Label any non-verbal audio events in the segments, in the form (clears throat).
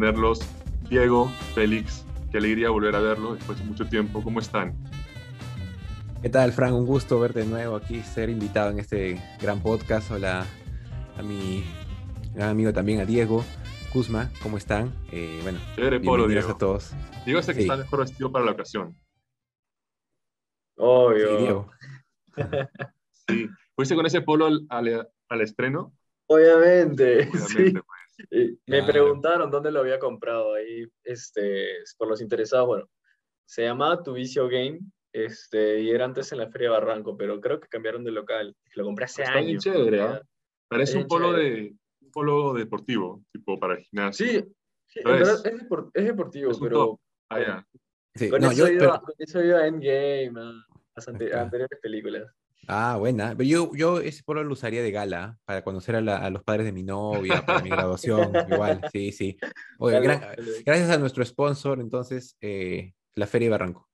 tenerlos. Diego, Félix, qué alegría volver a verlo después de mucho tiempo. ¿Cómo están? ¿Qué tal, Frank? Un gusto verte de nuevo aquí, ser invitado en este gran podcast. Hola a mi gran amigo también, a Diego. Kuzma, ¿cómo están? Eh, bueno, bienvenidos a todos. Diego el que está mejor vestido para la ocasión. Obvio. Sí, Diego. sí. ¿Fuiste con ese polo al, estreno? Obviamente. sí. Pues. Me preguntaron dónde lo había comprado ahí, este, por los interesados. Bueno, se llamaba Tu Vicio Game este, y era antes en la Feria Barranco, pero creo que cambiaron de local. Lo compré hace Está años. Bien chévere, ¿eh? Parece un polo, de, un polo deportivo, tipo para el gimnasio. Sí, sí es, es, deportivo, pero... Ah, ya. Sí. Con, no, eso yo, iba, con, eso iba, Endgame, a las anteriores películas. Ah, buena. Pero yo, yo ese polo lo usaría de gala para conocer a, a los padres de mi novia, para mi graduación, igual, sí, sí. Oye, gracias a nuestro sponsor, entonces, eh, la Feria Barranco.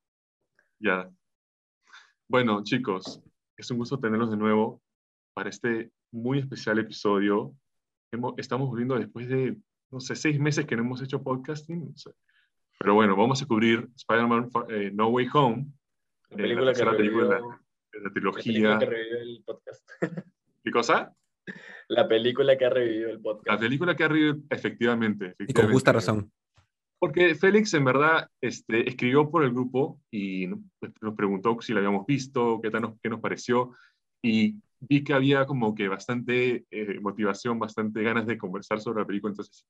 Ya. Bueno, chicos, es un gusto tenerlos de nuevo para este muy especial episodio. estamos volviendo después de, no sé, seis meses que no hemos hecho podcasting. Pero bueno, vamos a cubrir Spider-Man eh, No Way Home. La película, que película de la trilogía. La película que revivió el podcast. (laughs) ¿Qué cosa? La película que ha revivido el podcast. La película que ha revivido, efectivamente, efectivamente. Y con justa razón. Porque Félix en verdad este, escribió por el grupo y pues, nos preguntó si la habíamos visto, qué, tal qué nos pareció, y vi que había como que bastante eh, motivación, bastante ganas de conversar sobre la película, entonces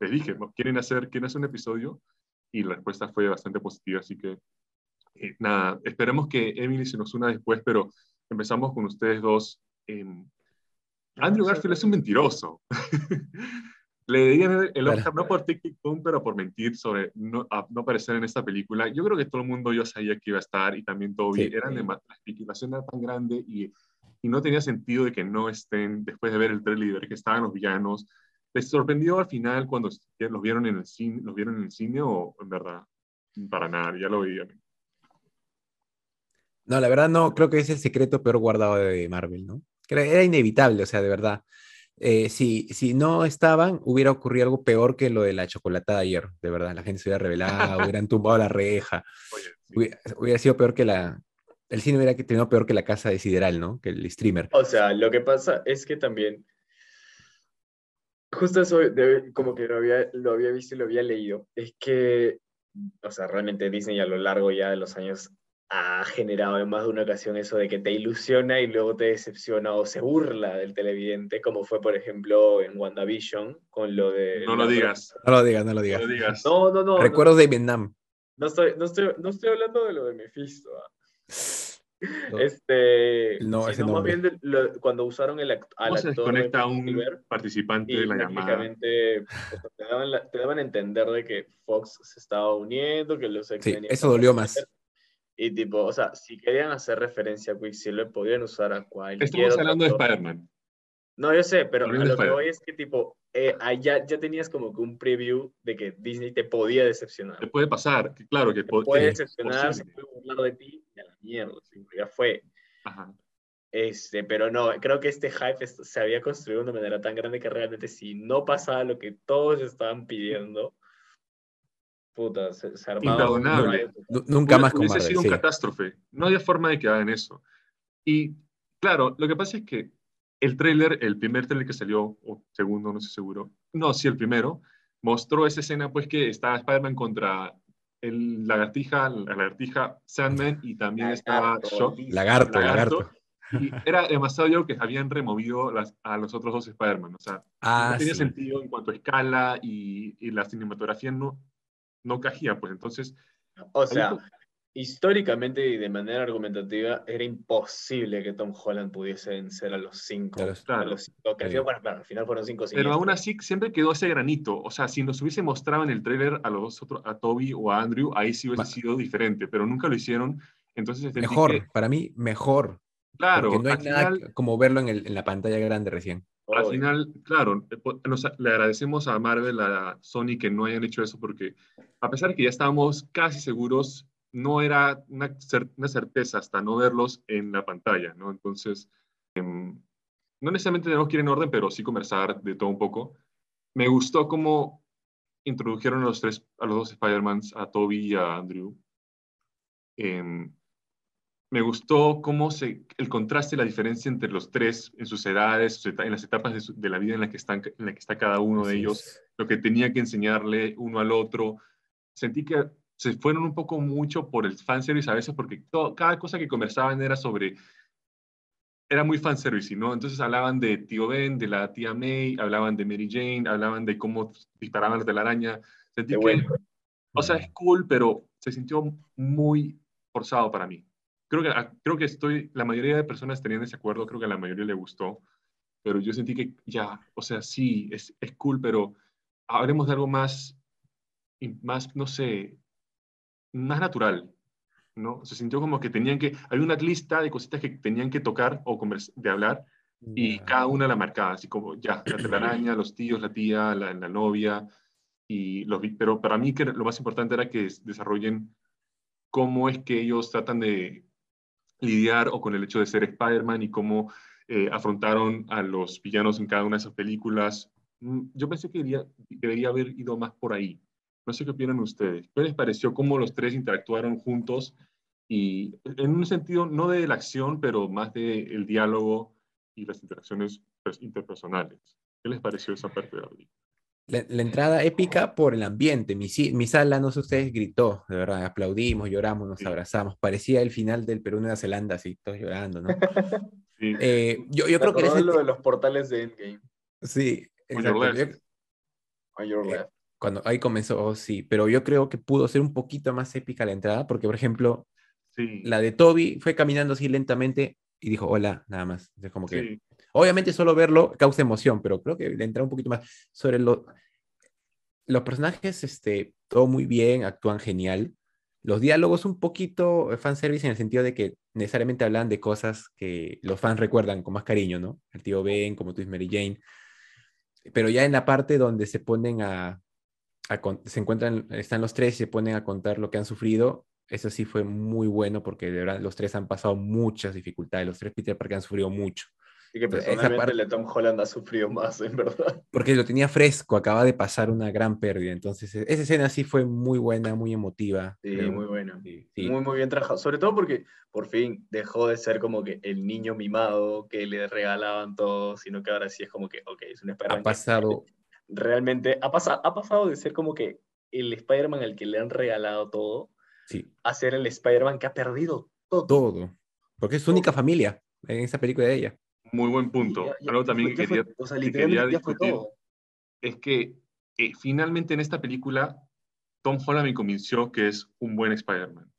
les dije, ¿quieren hacer, ¿quieren hacer un episodio? Y la respuesta fue bastante positiva, así que eh, nada, esperemos que Emily se nos una después, pero empezamos con ustedes dos. Andrew Garfield es un mentiroso. (laughs) Le dieron el Oscar no por Tic Tic Boom, pero por mentir sobre no, no, aparecer en esta película. Yo creo que todo el mundo yo sabía que iba a estar y también Toby. Sí, Eran de, la especulación era tan grande y, y, no tenía sentido de que no estén después de ver el trailer y ver que estaban los villanos. ¿Les sorprendió al final cuando los vieron en el cine, los vieron en el cine o en verdad? Para nada, ya lo veían. No, la verdad no, creo que es el secreto peor guardado de Marvel, ¿no? Era inevitable, o sea, de verdad. Eh, si, si no estaban, hubiera ocurrido algo peor que lo de la chocolatada ayer, de verdad. La gente se hubiera revelado, hubieran (laughs) tumbado la reja. hubiera, sido peor que la. El cine hubiera tenido peor que la casa de Sideral, ¿no? Que el streamer. O sea, lo que pasa es que también. Justo eso, como que lo había, lo había visto y lo había leído. Es que, o sea, realmente Disney a lo largo ya de los años ha generado en más de una ocasión eso de que te ilusiona y luego te decepciona o se burla del televidente, como fue, por ejemplo, en WandaVision, con lo de... No lo digas. No lo digas, no lo digas. No, no, no. Recuerdos de Vietnam. No estoy, no, estoy, no estoy hablando de lo de Mephisto. ¿ah? Este, no, ese no, bien cuando usaron el act al se desconecta a un participante de la llamada. te, daban te daban a entender de que Fox se estaba uniendo, que los sí, eso dolió más. Y tipo, o sea, si querían hacer referencia a Quicksilver, podrían usar a cualquier Estamos hablando de Spider-Man. No, yo sé, pero lo que voy es que tipo, eh, ya, ya tenías como que un preview de que Disney te podía decepcionar. Te puede pasar, claro que te puede decepcionar, se puede burlar de ti y a la mierda, ya fue. Ajá. Este, pero no, creo que este hype se había construido de una manera tan grande que realmente si no pasaba lo que todos estaban pidiendo, puta, se, Nunca más como Hubiese sido un catástrofe. No había forma de que hagan eso. Y claro, lo que pasa es que el tráiler, el primer tráiler que salió, o segundo, no sé seguro, no, sí, el primero, mostró esa escena pues que estaba Spider-Man contra el lagartija, la lagartija Sandman y también estaba Shock. Lagarto, lagarto. Y era demasiado yo que habían removido las, a los otros dos Spider-Man. O sea, ah, no tenía sentido en cuanto a escala y, y la cinematografía no, no cajía, pues entonces... O sea, históricamente y de manera argumentativa era imposible que Tom Holland pudiese vencer a los cinco. Claro, A los cinco que bueno, al final fueron cinco Pero aún así siempre quedó ese granito. O sea, si nos hubiese mostrado en el tráiler a los otros, a Toby o a Andrew, ahí sí hubiese sido diferente, pero nunca lo hicieron. Entonces, mejor, para mí, mejor. Claro. Porque no hay nada como verlo en, el, en la pantalla grande recién. Al final, claro, eh, le agradecemos a Marvel, a Sony que no hayan hecho eso porque a pesar de que ya estábamos casi seguros, no era una, certeza hasta no verlos en la pantalla, ¿no? Entonces, em, no necesariamente tenemos que ir en orden, pero sí conversar de todo un poco. Me gustó cómo introdujeron a los, tres, a los dos Spider-Mans, a Toby y a Andrew, em, me gustó cómo se, el contraste, la diferencia entre los tres en sus edades, en las etapas de, la vida en la, que están, en la que está cada uno de ellos, lo que tenía que enseñarle uno al otro. Sentí que se fueron un poco mucho por el fanservice a veces porque cada cosa que conversaban era sobre era muy fanservice, ¿no? Entonces hablaban de tío Ben, de la tía May, hablaban de Mary Jane, hablaban de cómo disparaban la telaraña. Sentí que, o sea, es cool, pero se sintió muy forzado para mí. Creo que, ah, creo que estoy, la mayoría de personas tenían ese acuerdo, creo que a la mayoría le gustó, pero yo sentí que ya, o sea, sí, es, es cool, pero hablemos de algo más, más, no sé, más natural, ¿no? Se sintió como que tenían que, hay una lista de cositas que tenían que tocar o de hablar y cada una la marcaba, así como ya, la telaraña, los tíos, la tía, la, la novia, y los, pero para mí que lo más importante era que desarrollen cómo es que ellos tratan de lidiar o con el hecho de ser Spider-Man y cómo eh, afrontaron a los villanos en cada una de esas películas. Mm, yo pensé que debería, debería haber ido más por ahí. No sé qué opinan ustedes. ¿Qué les pareció cómo los tres interactuaron juntos y en un sentido no de la acción, pero más del el diálogo y las interacciones pues, interpersonales? ¿Qué les pareció esa parte de la La, entrada épica por el ambiente. Mi, mi, sala, no sé ustedes, gritó, de verdad, aplaudimos, lloramos, nos abrazamos. Parecía el final del Perú-Nueva Zelanda, así, todos llorando, ¿no? (laughs) Sí. Eh, yo, yo creo que... Es lo de los portales de Endgame. Sí, exacto. On your left cuando ahí comenzó, oh, sí, pero yo creo que pudo ser un poquito más épica la entrada, porque por ejemplo, la de Toby fue caminando así lentamente y dijo hola, nada más. Es como que, obviamente solo verlo causa emoción, pero creo que le entra un poquito más sobre lo, los personajes, este, todo muy bien, actúan genial. Los diálogos un poquito fanservice en el sentido de que necesariamente hablan de cosas que los fans recuerdan con más cariño, ¿no? El tío Ben, como tú dices, Mary Jane. Pero ya en la parte donde se ponen a, se encuentran, están los tres y se ponen a contar lo que han sufrido. Eso sí fue muy bueno porque de verdad los tres han pasado muchas dificultades. Los tres Peter Parker han sufrido mucho. Y que personalmente el Tom Holland ha sufrido más, en verdad. Porque lo tenía fresco, acaba de pasar una gran pérdida. Entonces, e, esa escena sí fue muy buena, muy emotiva. Sí, muy buena. Muy, muy bien trabajado. Sobre todo porque por fin dejó de ser como que el niño mimado que le regalaban todo, sino que ahora sí es como que, ok, es un Ha pasado realmente ha, pasado ha pasado de ser como que el Spider-Man al que le han regalado todo sí. a ser el Spider-Man que ha perdido todo. Todo. Porque es su única familia en esa película de ella. Muy buen punto. Algo también que quería, o sea, discutir es que eh, finalmente en esta película Tom Holland me convenció que es un buen Spider-Man.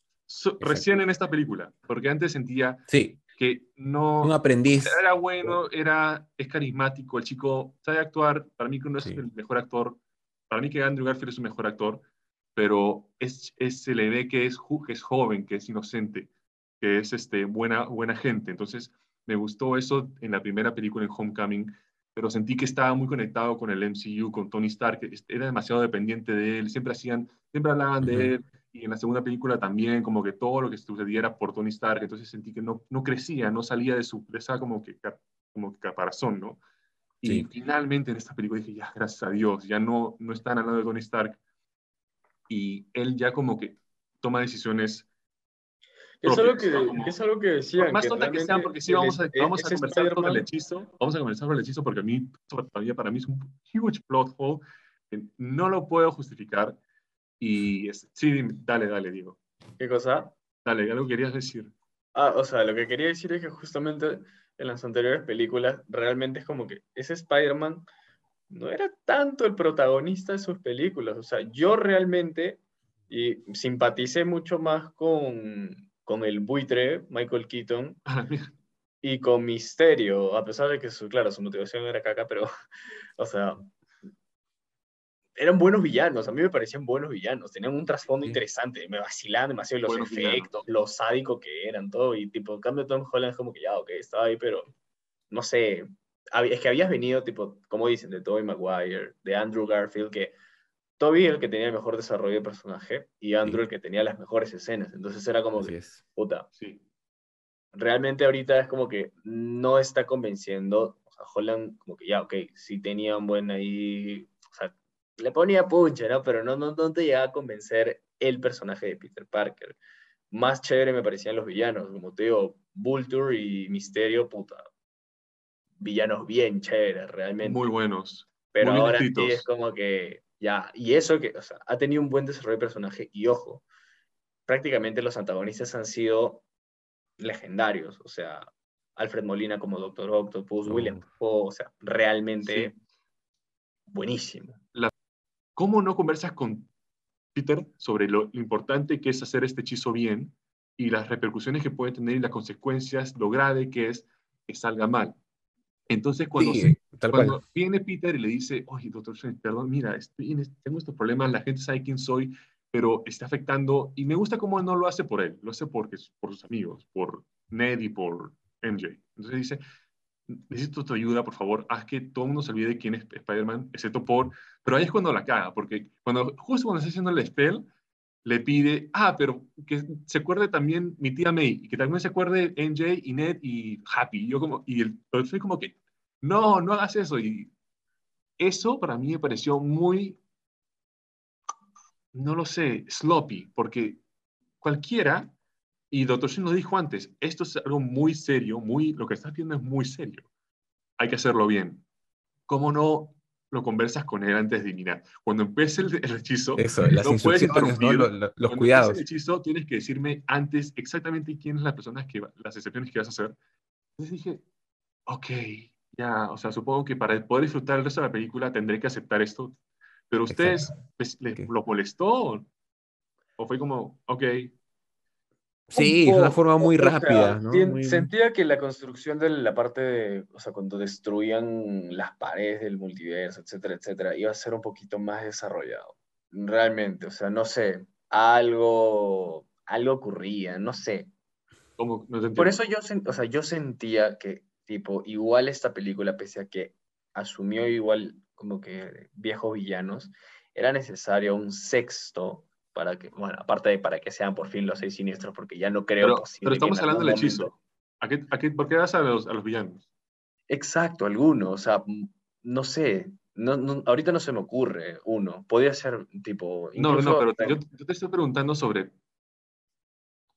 recién en esta película, porque antes sentía sí que no... Un aprendiz. Era bueno, era, es carismático, el chico sabe actuar, para mí que no es el mejor actor, para mí que Andrew Garfield es un mejor actor, pero es, es, se le ve que es, que es joven, que es inocente, que es este, buena, buena gente. Entonces, me gustó eso en la primera película en Homecoming, pero sentí que estaba muy conectado con el MCU, con Tony Stark, que era demasiado dependiente de él, siempre hacían, siempre hablaban de él, y en la segunda película también, como que todo lo que sucediera por Tony Stark, entonces sentí que no, no crecía, no salía de, su, de esa como que, como que caparazón, ¿no? Y finalmente en esta película dije, ya, gracias a Dios, ya no, no están hablando de Tony Stark, y él ya como que toma decisiones es algo, que, es algo que decían. Más tonta que sean, porque sí, vamos a, vamos a conversar sobre el hechizo. Vamos a conversar sobre el hechizo porque a mí, todavía para mí es un huge plot hole. No lo puedo justificar. Y sí, dale, dale, Diego. ¿Qué cosa? Dale, algo querías decir. Ah, o sea, lo que quería decir es que justamente en las anteriores películas realmente es como que ese Spider-Man no era tanto el protagonista de sus películas. O sea, yo realmente y simpaticé mucho más con, con el buitre, Michael Keaton, ah, y con Misterio, a pesar de que, su, claro, su motivación era caca, pero, (laughs) o sea, eran buenos villanos, a mí me parecían buenos villanos, tenían un trasfondo interesante, me vacilaban demasiado los efectos, lo sádico que eran, todo, y tipo, en cambio Tom Holland es como que ya, ok, estaba ahí, pero no sé, es que habías venido, tipo, como dicen, de Tobey Maguire, de Andrew Garfield, que Toby el que tenía el mejor desarrollo de personaje y Andrew el que tenía las mejores escenas, entonces era como que, puta, sí. realmente ahorita es como que no está convenciendo, o sea, Holland como que ya, ok, sí tenía un buen ahí le ponía punche, ¿no? Pero no, no, no te llegaba a convencer el personaje de Peter Parker. Más chévere me parecían los villanos, como te digo, Vulture y Misterio, puta. Villanos bien chéveres, realmente. Muy buenos. Pero muy ahora sí es como que, ya, y eso que, o sea, ha tenido un buen desarrollo de personaje, y ojo, prácticamente los antagonistas han sido legendarios, o sea, Alfred Molina como Doctor Octopus, Oh. William Dafoe, o sea, realmente Sí. buenísimo. ¿Cómo no conversas con Peter sobre lo, importante que es hacer este hechizo bien y las repercusiones que puede tener y las consecuencias, lo grave que es que salga mal? Entonces, cuando, Sí, se- cuando viene Peter y le dice, oye, doctor perdón, mira, estoy este- tengo estos problemas, la gente sabe quién soy, pero está afectando, y me gusta cómo no lo hace por él, lo hace porque, por sus amigos, por Ned y por MJ. Entonces dice, necesito tu ayuda, por favor, haz que todo el mundo se olvide quién es Spider-Man, excepto por... Pero ahí es cuando la caga, porque cuando, justo cuando está haciendo el spell, le pide, ah, pero que se acuerde también mi tía May, y que también se acuerde MJ y Ned y Happy. Y yo como, y el soy como que, no, no hagas eso. Y eso para mí me pareció muy, no lo sé, sloppy, porque cualquiera, y Doctor Strange lo dijo antes, esto es algo muy serio, muy, lo que estás viendo es muy serio. Hay que hacerlo bien. ¿Cómo no lo conversas con él antes de mirar? Cuando empiece el, el hechizo, Eso, las no puedes instrucciones, ¿no? interrumpir. Lo- lo- los cuando cuidados. el hechizo, tienes que decirme antes exactamente quiénes las personas que, las excepciones que vas a hacer. Entonces dije, ok, ya, o sea, supongo que para poder disfrutar el resto de la película tendré que aceptar esto. Pero ustedes, ¿les, les- Ok. ¿lo molestó? ¿O fue como, ok, Sí, Un es una poco, forma muy o sea, rápida, ¿no? sien- Muy- Sentía que la construcción de la parte de, o sea, cuando destruían las paredes del multiverso, etcétera, etcétera, iba a ser un poquito más desarrollado. Realmente, o sea, no sé, algo, algo ocurría, no sé. ¿cómo? No. Por eso yo, o sea, yo sentía que, tipo, igual esta película, pese a que asumió igual como que viejos villanos, era necesario un sexto para que, bueno, aparte de para que sean por fin los seis siniestros, porque ya no creo pero, posible pero estamos hablando del hechizo. ¿A qué, a qué- ¿Por qué vas a los, a los villanos? Exacto, alguno, o sea, no sé, no, no- ahorita no se me ocurre uno, podría ser tipo, No, no, pero yo, yo te estoy preguntando sobre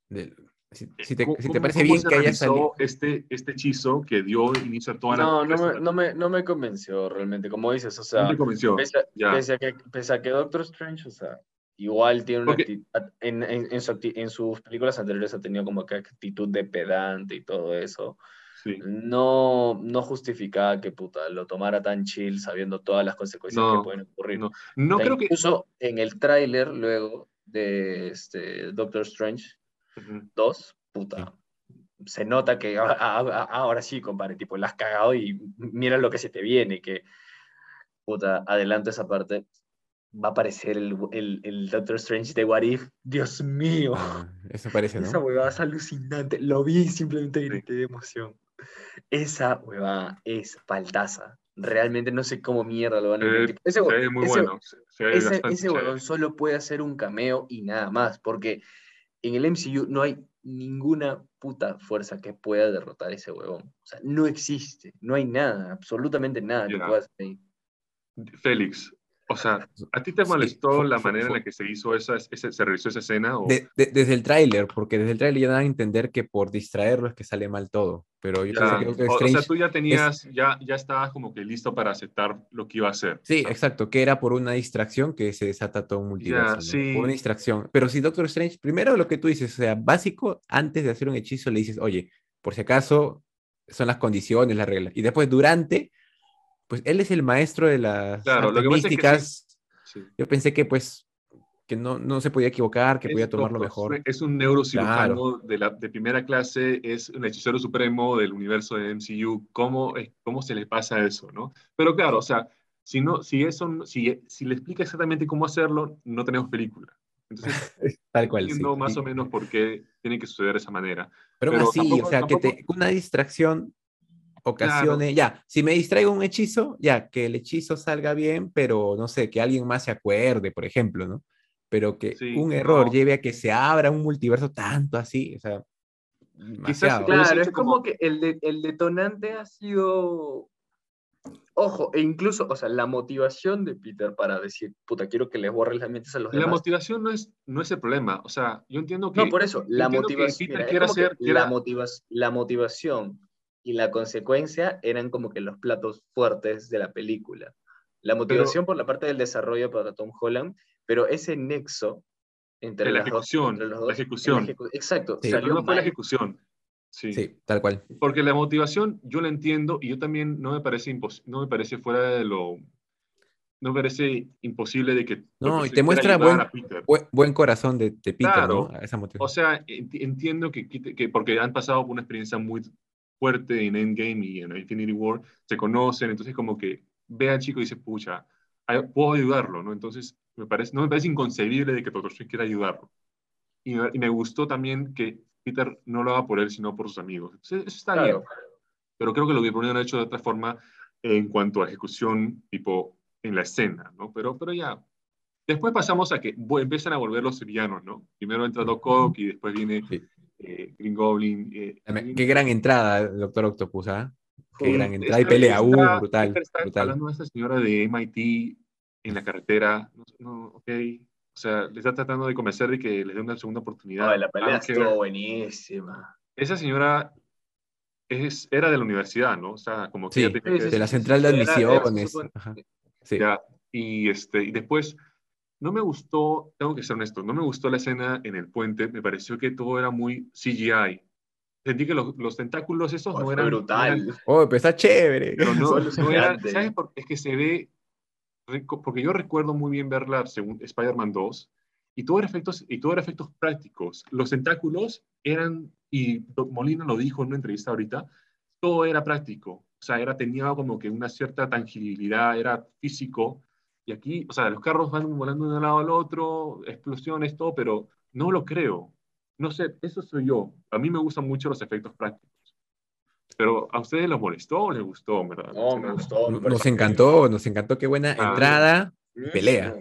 del- si, si te, si te parece bien que haya salido. este, este hechizo que dio inicio a toda la... no, no resto de me, la- no me, no me convenció realmente, como dices, o no sea, te convenció. pese a, pese a que, pese a que Doctor Strange, o sea, igual tiene una Porque- actitud, en, en, en su en sus películas anteriores ha tenido como que actitud de pedante y todo eso, Sí. no, no justificaba que puta, lo tomara tan chill sabiendo todas las consecuencias No, que pueden ocurrir. No, no creo que... Incluso en el tráiler luego de este, Doctor Strange Ujú. 2, puta, se nota que a- a- a- ahora sí, compadre, tipo, la has cagado y mira lo que se te viene, que, puta, adelanto esa parte, va a aparecer el, el, el Doctor Strange de What If, Dios mío, Ah, eso parece, (laughs) esa ¿no? huevada es alucinante, lo vi y simplemente grité de emoción. Esa huevada es paltaza. Realmente no sé cómo mierda lo van a inventar. Ese, se ve muy ese- bueno. Se, se ve ese, huevón solo puede hacer un cameo y nada más, porque en el MCU no hay ninguna puta fuerza que pueda derrotar a ese huevón. O sea, no existe, no hay nada, absolutamente nada que pueda hacer ahí. Félix, o sea, ¿a ti te Sí, molestó fue- la fue- manera en la que se hizo esa, ese- se realizó esa escena? O... De- de- desde el tráiler, porque desde el tráiler ya dan a entender que por distraerlo es que sale mal todo. Pero yo Ya, pensé que Doctor o, o sea, tú ya tenías, ya, ya estabas como que listo para aceptar lo que iba a hacer. Sí, exacto, que era por una distracción que se desata todo un multiverso. ¿no? sí. Por una distracción. Pero si Doctor Strange, primero lo que tú dices, o sea, básico, antes de hacer un hechizo le dices, oye, por si acaso son las condiciones, las reglas. Y después, durante, pues él es el maestro de las Claro, lo artes que pasa es que místicas. Sí. Yo pensé que, pues, que no, no se podía equivocar, que Es podía tomarlo mejor. Es un neurocirujano de, la, de primera clase, es un hechicero supremo del universo de MCU. ¿Cómo, es- ¿Cómo se le pasa eso, no? Pero claro, o sea, si, no, si, eso, si, si le explica exactamente cómo hacerlo, no tenemos película. Entonces, (laughs) Tal cual, sí. entiendo más sí. o menos por qué tiene que suceder de esa manera. Pero, Pero así, tampoco- o sea, que te, una distracción ocasione, ya, si me distraigo un hechizo, ya, que el hechizo salga bien, pero no sé, que alguien más se acuerde, por ejemplo, ¿no? Pero que Sí, un error no. lleve a que se abra un multiverso tanto así, o sea, demasiado. Claro, es como como- que el, de- el detonante ha sido Ojo, e incluso, o sea, la motivación de Peter para decir, puta, quiero que les borres las mentes a los La demás. motivación no es, no es el problema. O sea, yo entiendo que... No, por eso, la motivación, Peter mira, es que hacer- la, motivas- la motivación y la consecuencia eran como que los platos fuertes de la película. La motivación por la parte del desarrollo para Tom Holland, pero ese nexo entre la las dos- ejecución, entre los la dos, ejecución. ejecu- exacto, Sí. Salió problema fue la ejecución. Sí. Sí, tal cual. Porque la motivación yo la entiendo y yo también no me parece impos- no me parece fuera de lo no me parece imposible de que No, y te muestra buen-. Buen, buen corazón de, de Peter, Claro. ¿no? Esa O motivación. sea, enti- entiendo que, que porque han pasado por una experiencia muy fuerte en Endgame y en Infinity War, se conocen, entonces como que ve al chico y dice, pucha, puedo ayudarlo, ¿no? Entonces, me parece, no me parece inconcebible de que Doctor Strange quiera ayudarlo. Y, me- y me gustó también que Peter no lo haga por él, sino por sus amigos. Entonces, eso está bien. Pero creo que lo hubieran hecho de otra forma en cuanto a ejecución, tipo en la escena, ¿no? Pero, pero ya. Después pasamos a que empiezan a volver los villanos, ¿no? Primero entra Doc Ock y después viene Sí. Eh, Green Goblin. eh, Qué gran entrada, Doctor Octopus, ¿ah? Qué Sí, gran entrada y está- pelea. Uh, brutal, está brutal. hablando de esta señora de MIT en la carretera. No, no, ok. O sea, le está tratando de convencer de que le dé una segunda oportunidad. Ay, la pelea estuvo buenísima. Esa señora es, era de la universidad, ¿no? O sea, como que Sí, ella tenía que- de la central de Era- era admisiones. súper- ajá. Sí. Ya, y, este, y después, no me gustó, tengo que ser honesto, no me gustó la escena en el puente, me pareció que todo era muy CGI. Sentí que los, los tentáculos esos no eran... no brutal. eran- Oh, pero está chévere. pero no, (laughs) no era- alucinante. ¿sabes? por qué? Es que se ve, reco- porque yo recuerdo muy bien verla según Spider-Man 2, y todo, era efectos, y todo era efectos prácticos. Los tentáculos eran, y Molina lo dijo en una entrevista ahorita, todo era práctico. O sea, era, tenía como que una cierta tangibilidad, era físico. Y aquí, o sea, los carros van volando de un lado al otro, explosiones, todo, pero no lo creo. No sé, eso soy yo. A mí me gustan mucho los efectos prácticos. Pero a ustedes les molestó o les gustó, ¿verdad? No, me gustó. me Nos encantó, nos encantó. Qué buena Ah. entrada. pelea.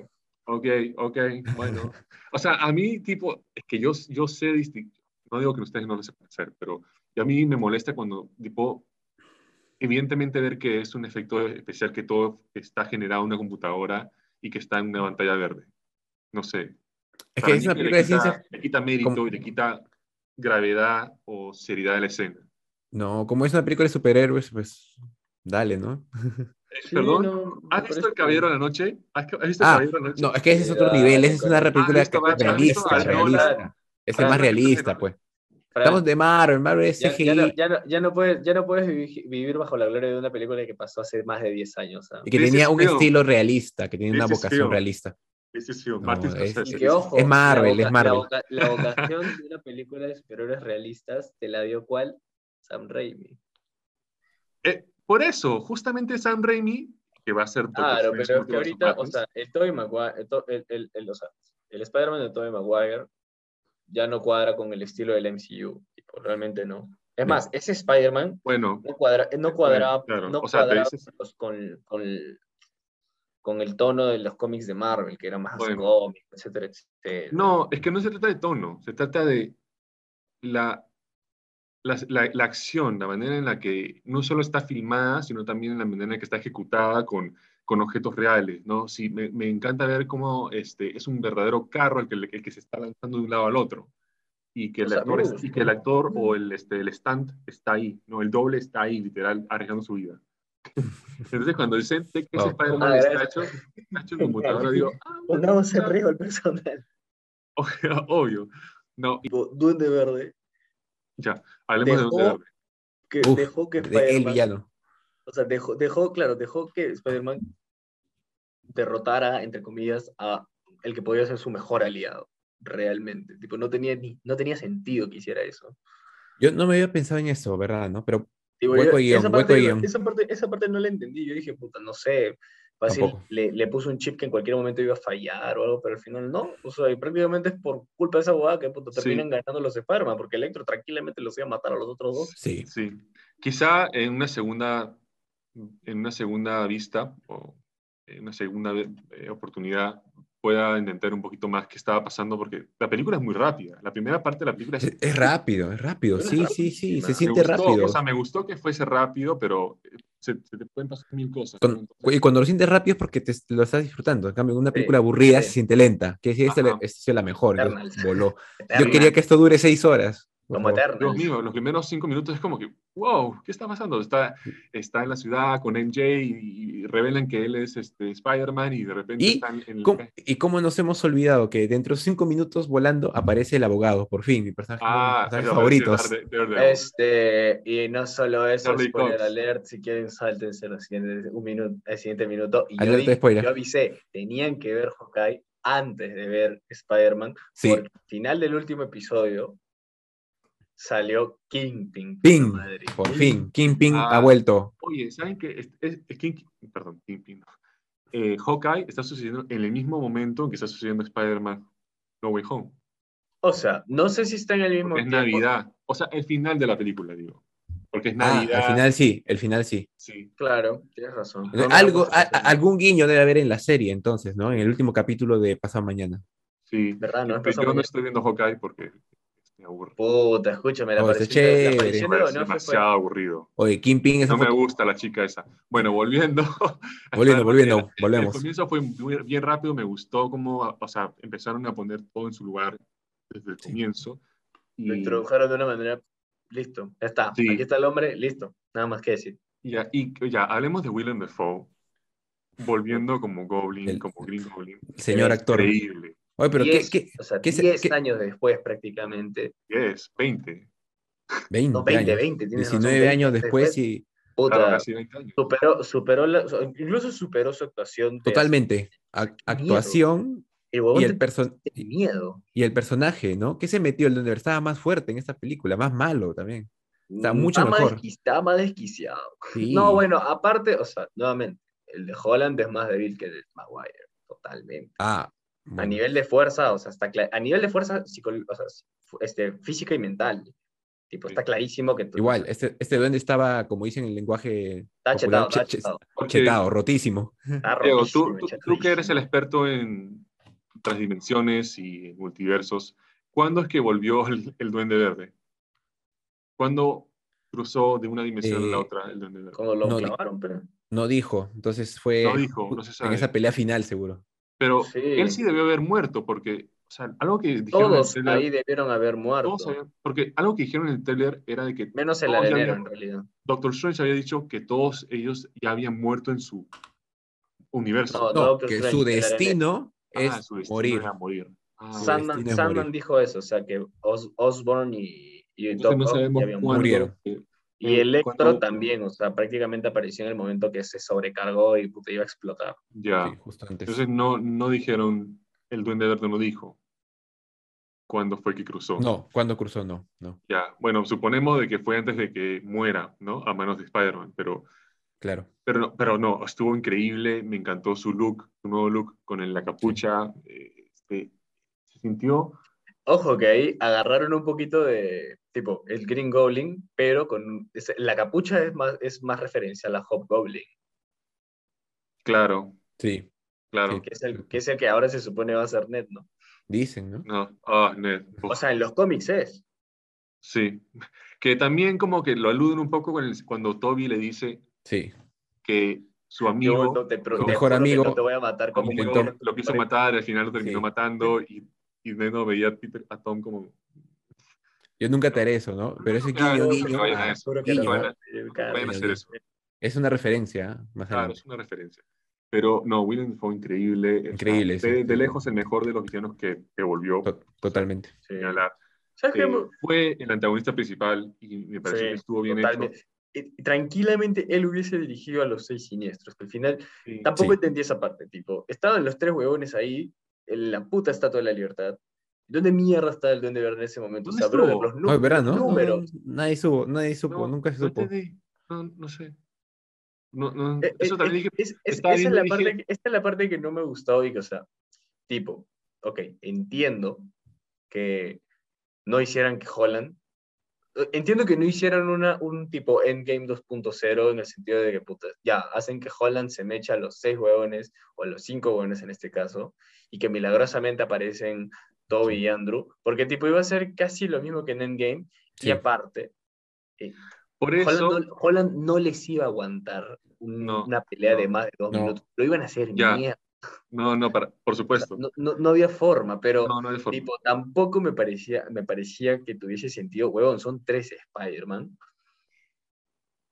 Ok, ok, bueno. O sea, a mí, tipo, es que yo, yo sé distinguir, no digo que ustedes no lo sepan hacer, pero a mí me molesta cuando, tipo, evidentemente ver que es un efecto especial que todo está generado en una computadora y que está en una pantalla verde. No sé. Es que es una película de ciencia. Le quita mérito como- y le quita gravedad o seriedad de la escena. No, como es una película de superhéroes, pues dale, ¿no? Sí, Perdón, no, ¿Has visto parece El Caballero de la Noche? ¿Has visto Ah, El Caballero de la Noche? No, es que ese es otro Sí, nivel. Esa es una ah, película va, realista, realista. Es Ah, el más realista, pues. Estamos de Marvel, Marvel es ya, CGI. ya no, ya, no, ya no puedes, ya no puedes vivi- vivir bajo la gloria de una película que pasó hace más de 10 años. ¿ah? Y que This tenía un film. estilo realista, que tenía una This is vocación film. realista. No, Martin es- que ojo, Es Marvel, la es Marvel. La, la vocación de una película de superhéroes realistas te la dio cuál? Sam Raimi. Eh, por eso, justamente Sam Raimi, que va a ser Claro, pero es que ahorita, o sea, el Tobey Maguire, el, to- el, el, el- o sea, el Spider-Man de Tobey Maguire ya no cuadra con el estilo del MCU. tipo, realmente no. Es más, ese Spider-Man bueno, no, cuadra, no cuadraba, claro, no o sea, te cuadraba dices- con, con, con el tono de los cómics de Marvel, que era más Bueno. cómic, etcétera, etcétera. no, es que no se trata de tono, se trata de la, la, la- la acción, la manera en la que no solo está filmada, sino también en la manera en la que está ejecutada con, con objetos reales, ¿no? Sí, me, me encanta ver cómo este, es un verdadero carro el que, el que se está lanzando de un lado al otro. Y que, el actor, y que el actor o el, este, el stand está ahí, ¿no? El doble está ahí, literal, arriesgando su vida. Entonces, cuando dicen que ese Wow. Spider-Man Ah, está hecho, está hecho en computadora, digo, ah, Pongamos en o sea, riesgo el personal. (laughs) obvio. No, y Duende Verde, ya, hablemos de Dejó- Duende Verde. que Uf, dejó que de el Spider-Man villano. O sea, dejó, dejó, claro, dejó que Spider-Man derrotara, entre comillas, a el que podía ser su mejor aliado, realmente. Tipo, no tenía, ni, no tenía sentido que hiciera eso. Yo no me había pensado en eso, ¿verdad? ¿No? Pero Tipo, Hueco yo- guion, esa, hueco parte, guion. esa, parte, esa parte no la entendí. Yo dije, puta, no sé, fácil, le, le puso un chip que en cualquier momento iba a fallar o algo, pero al final no. O sea, y prácticamente es por culpa de esa abogada que puta, Sí. terminan ganando los Spider-Man, porque Electro tranquilamente los iba a matar a los otros dos. sí. Sí, quizá en una segunda, en una segunda vista o una segunda eh, oportunidad pueda intentar un poquito más qué estaba pasando, porque la película es muy rápida. La primera parte de la película es... Es, es rápido, es rápido. Es Sí, sí, sí. rapidísima. Se siente gustó, rápido. O sea, me gustó que fuese rápido, pero eh, se, se te pueden pasar mil cosas. Con- y cuando lo sientes rápido es porque te, lo estás disfrutando. En cambio, en una Sí, película aburrida sí. se siente lenta. Que si esta, esta sido la mejor. voló. (laughs) Yo quería que esto dure seis horas. Como favor. Eternals. Dios mío, los primeros cinco minutos es como que, wow, ¿qué está pasando? Está, está en la ciudad con MJ y, y revelan que él es este, Spider-Man y de repente Y están en el... ¿Cómo- ¿Y cómo nos hemos olvidado que dentro de cinco minutos volando aparece el abogado? Por fin, mi personaje, Ah, Daredevil. Este, y no solo eso, Charlie spoiler Cox. alert, si quieren sáltense los siguientes, un minuto, el siguiente minuto. Y yo, dije- spoiler. yo avisé, tenían que ver Hawkeye antes de ver Spider-Man, Sí. porque al final del último episodio salió Kingpin. Ping, por fin. Kingpin Ah. ha vuelto. Oye, ¿saben qué? Es, es- es King- perdón, Kingpin. no. Eh, Hawkeye está sucediendo en el mismo momento en que está sucediendo Spider-Man No Way Home. O sea, no sé si está en el mismo Porque es tiempo. Navidad. O sea, el final de la película, digo. Porque es Ah, Navidad. al final sí, el final sí. Sí. Claro, tienes razón. No Algo, a algún guiño debe haber en la serie entonces, ¿no? En el último capítulo de Pasado Mañana. Sí. ¿Verdad? No, es yo no mañana. estoy viendo Hawkeye porque me aburre. Puta, escúchame, la Oh, aparición la aparición fue- demasiado aburrido. Oye, Kingpin esa No me gusta la chica esa. Bueno, volviendo. (laughs) Volviendo, volviendo, volvemos. El comienzo fue muy- bien rápido, me gustó cómo, o sea, empezaron a poner todo en su lugar desde el Sí. comienzo. Lo introdujeron de una manera. Listo, ya está. Sí. Aquí está el hombre, listo. Nada más que decir. y ya, y ya, hablemos de Willem Dafoe, volviendo como Goblin, El- como Green Goblin. señor actor. Increíble. Oye, pero ¿qué, Diez- qué? o sea, qué se- 10 qué- años después prácticamente. 10, 20. 20, No, 20, años. 20. tienes razón, 19 años 20 después y Puta, Claro, casi 20 años. superó, superó la- incluso superó su actuación. totalmente. Actuación huevón y el, te- miedo. y el personaje, ¿no? ¿Qué se metió? El donde estaba más fuerte en esta película, más malo también. Está mucho más mejor. desqui- Está más desquiciado. Sí. No, bueno, aparte, o sea, nuevamente, el de Holland es más débil que el de Maguire. Totalmente. Ah, A nivel de fuerza, o sea, está a nivel de fuerza o sea, este, física y mental. Tipo, está clarísimo que tú- Igual, este, este duende estaba, como dicen en el lenguaje está popular, chetado, está che- che- chetado. Porque, chetado, rotísimo. Está Diego, rotísimo, tú, tú, tú que eres el experto en transdimensiones y en multiversos, ¿cuándo es que volvió el, el Duende Verde? ¿Cuándo cruzó de una dimensión a la Eh, otra el Duende Verde? Cuando lo No, clavaron, pero. No dijo, entonces fue No dijo, no se en sabe. esa pelea final seguro. Pero Sí. él sí debió haber muerto, porque, o sea, algo que dijeron Todos en el trailer, ahí debieron haber muerto. todos porque algo que dijeron en el trailer era de que Menos el arenero, en realidad. Doctor Strange había dicho que todos ellos ya habían muerto en su universo. No, que Strange, su destino Ah, es su destino morir. era morir. Ah, Sandman, Sandman morir. dijo eso, o sea, que Os- Osborn y, y Doc no Ock sabemos ya habían cuándo, Murieron. Y Electro cuándo- también, o sea, prácticamente apareció en el momento que se sobrecargó y puta, iba a explotar. Ya. Sí, justo antes. Entonces no, no dijeron, el Duende Verde no dijo cuándo fue que cruzó. No, cuando cruzó, no, no, Ya, bueno, suponemos de que fue antes de que muera, ¿no? A manos de Spider-Man, pero, claro. pero, no, pero no, estuvo increíble, me encantó su look, su nuevo look con la capucha, eh, este, se sintió, Ojo que ahí agarraron un poquito de, tipo, el Green Goblin, pero con es- la capucha es más, es más referencia a la Hobgoblin, claro, Sí, claro, Sí. que es, el, que es el que ahora se supone va a ser Ned, ¿no? dicen, ¿no? no, ah, Ned, O sea, en los cómics es. sí, que también como que lo aluden un poco con el- cuando Toby le dice Sí. que su Yo amigo, no te, su mejor amigo, no te voy a matar como lo quiso matar, al final lo terminó Sí. matando y, y Ned no veía a, Peter- a Tom como, Yo nunca te haré eso, ¿no? Pero ese Claro, guiño, no, guiño, vayan a ah, es una referencia, ¿ah? más Claro, adelante. es una referencia. Pero no, Willem fue increíble. o sea, Increíble, de, sí. de lejos el mejor de los villanos que, que volvió. To- Totalmente. Sí. Eh, fue el antagonista principal y me parece Sí, que estuvo bien totalmente. Y tranquilamente él hubiese dirigido a los seis siniestros, que al final hecho. Sí. tampoco Sí. entendí esa parte, tipo, estaban los tres huevones ahí, en la puta estatua de la libertad. ¿Dónde mierda estaba el Duende Verde en ese momento? O ¿Dónde sea, brother, los nu- No, ¿no? números. No, Nadie supo, nadie supo, No, nunca se supo. No, no sé. No, no, Eh, eso eh, también eh, dije. es- es- esa, es la parte dije- que, esta es la parte que no me gustó y que, o sea, tipo, ok, entiendo que no hicieran que Holland, eh, entiendo que no hicieran una, un tipo Endgame 2.0 en el sentido de que, puta, ya, hacen que Holland se mecha a los seis huevones, o a los cinco huevones en este caso, y que milagrosamente aparecen Toby y Andrew, porque tipo iba a ser casi lo mismo que en Endgame, Sí. y aparte, eh, Por eso, Holland, no, Holland no les iba a aguantar un- No, una pelea de no, más de dos minutos. Lo iban a hacer Ya, mierda. no, no, para, por supuesto. No, no, no había forma, pero hay forma. tipo, tampoco me parecía, me parecía que tuviese sentido, huevón, son tres Spider-Man